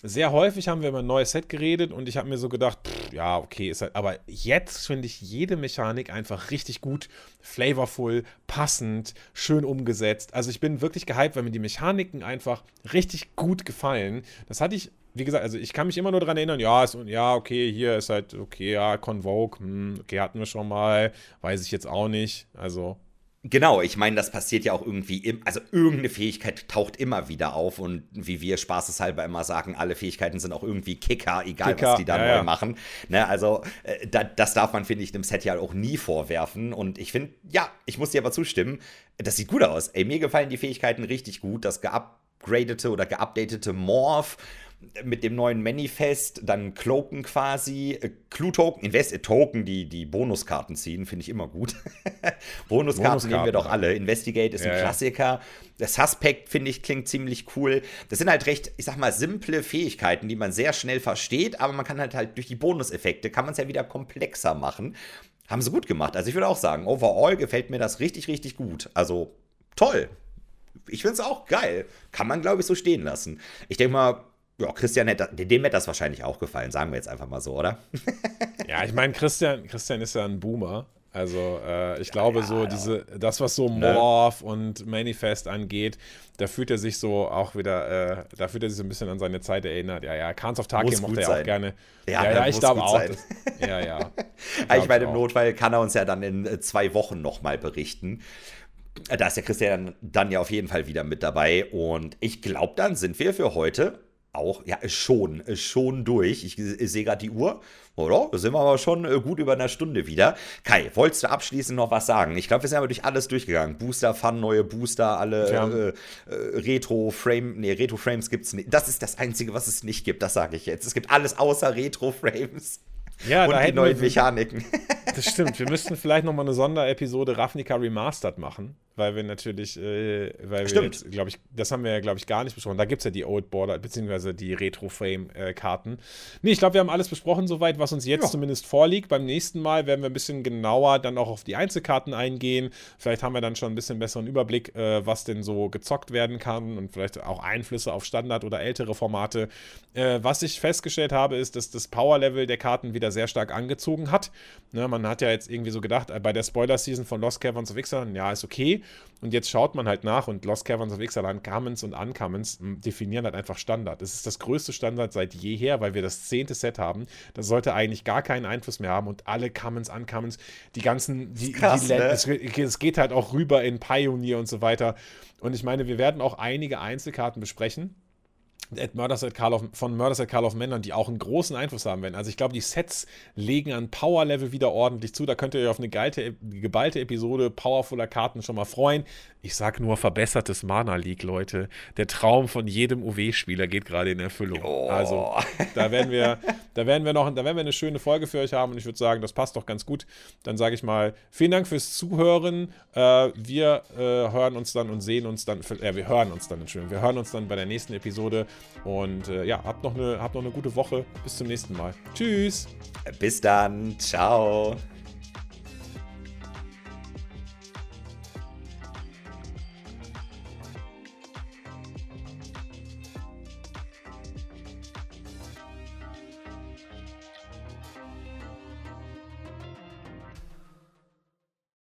sehr häufig haben wir über ein neues Set geredet und ich habe mir so gedacht, pff, ja, okay, ist halt, aber jetzt finde ich jede Mechanik einfach richtig gut, flavorful, passend, schön umgesetzt. Also ich bin wirklich gehypt, weil mir die Mechaniken einfach richtig gut gefallen. Das hatte ich wie gesagt, also ich kann mich immer nur daran erinnern, ja, ist, ja, okay, hier ist halt, okay, ja, Convoke, hm, okay, hatten wir schon mal, weiß ich jetzt auch nicht. Also. Genau, ich meine, das passiert ja auch irgendwie, im, also irgendeine Fähigkeit taucht immer wieder auf und wie wir spaßeshalber immer sagen, alle Fähigkeiten sind auch irgendwie Kicker, egal Kicker, was die da ja, neu ja. machen. Ne, also äh, da, das darf man, finde ich, dem Set ja auch nie vorwerfen und ich finde, ja, ich muss dir aber zustimmen, das sieht gut aus. Ey, mir gefallen die Fähigkeiten richtig gut, das geupgradete oder geupdatete Morph mit dem neuen Manifest, dann Cloaken quasi, äh, Clue-Token, Invest-Token, die die Bonuskarten ziehen, finde ich immer gut. Bonuskarten, Bonuskarten nehmen wir doch alle. Investigate ist ja, ein Klassiker. Ja. Das Suspect, finde ich, klingt ziemlich cool. Das sind halt recht, ich sag mal, simple Fähigkeiten, die man sehr schnell versteht, aber man kann halt halt durch die Bonuseffekte, kann man es ja wieder komplexer machen. Haben sie gut gemacht. Also ich würde auch sagen, overall gefällt mir das richtig, richtig gut. Also toll. Ich finde es auch geil. Kann man, glaube ich, so stehen lassen. Ich denke mal, ja, Christian hätte, dem hätte das wahrscheinlich auch gefallen, sagen wir jetzt einfach mal so, oder? ja, ich meine, Christian, Christian ist ja ein Boomer. Also äh, ich glaube ja, so, ja. diese, das, was so ne? Morph ne? und Manifest angeht, da fühlt er sich so auch wieder, äh, da fühlt er sich so ein bisschen an seine Zeit erinnert. Ja, ja, Khans of Tarkin mochte er auch gerne. Ja, ja, ja ich glaube auch. Das, ja, ja. ich meine, im Notfall kann er uns ja dann in äh, zwei Wochen nochmal berichten. Da ist der Christian dann ja auf jeden Fall wieder mit dabei. Und ich glaube, dann sind wir für heute auch, ja, schon, schon durch. Ich, ich sehe gerade die Uhr. Oder? Da sind wir aber schon äh, gut über einer Stunde wieder. Kai, wolltest du abschließend noch was sagen? Ich glaube, wir sind aber durch alles durchgegangen. Booster, Fun, neue Booster, alle ja. äh, äh, Retro-Frame, nee, Retro-Frames gibt es nicht. Das ist das Einzige, was es nicht gibt, das sage ich jetzt. Es gibt alles außer Retro-Frames. Ja, und die neuen Mechaniken. Das stimmt. Wir müssten vielleicht noch mal eine Sonderepisode Ravnica Remastered machen weil wir natürlich, äh, weil Stimmt. wir glaube ich, das haben wir ja, glaube ich, gar nicht besprochen. Da gibt es ja die Old Border, beziehungsweise die Retro-Frame-Karten. nee, ich glaube, wir haben alles besprochen soweit, was uns jetzt ja. zumindest vorliegt. Beim nächsten Mal werden wir ein bisschen genauer dann auch auf die Einzelkarten eingehen. Vielleicht haben wir dann schon ein bisschen besseren Überblick, äh, was denn so gezockt werden kann und vielleicht auch Einflüsse auf Standard- oder ältere Formate. Äh, was ich festgestellt habe, ist, dass das Power-Level der Karten wieder sehr stark angezogen hat. Ne, man hat ja jetzt irgendwie so gedacht, äh, bei der Spoiler-Season von Lost Caverns of Ixalan, ja, ist okay. Und jetzt schaut man halt nach und Lost Caverns of Ixalan, Commons und Uncommons definieren halt einfach Standard. Es ist das größte Standard seit jeher, weil wir das zehnte Set haben. Das sollte eigentlich gar keinen Einfluss mehr haben und alle Commons, Uncommons, die ganzen, die, krass, die ne? es, es geht halt auch rüber in Pioneer und so weiter. Und ich meine, wir werden auch einige Einzelkarten besprechen Murders at Call of, von Murders at Call of Männern, die auch einen großen Einfluss haben werden. Also ich glaube, die Sets legen an Power-Level wieder ordentlich zu. Da könnt ihr euch auf eine gealte, geballte Episode powervoller Karten schon mal freuen. Ich sag nur verbessertes Mana League, Leute. Der Traum von jedem UW-Spieler geht gerade in Erfüllung. Oh. Also da werden wir, da werden wir noch, da werden wir eine schöne Folge für euch haben und ich würde sagen, das passt doch ganz gut. Dann sage ich mal, vielen Dank fürs Zuhören. Äh, wir äh, hören uns dann und sehen uns dann, äh, wir hören uns dann, Entschuldigung, wir hören uns dann bei der nächsten Episode. Und äh, ja, habt noch, eine, habt noch eine gute Woche. Bis zum nächsten Mal. Tschüss. Bis dann. Ciao.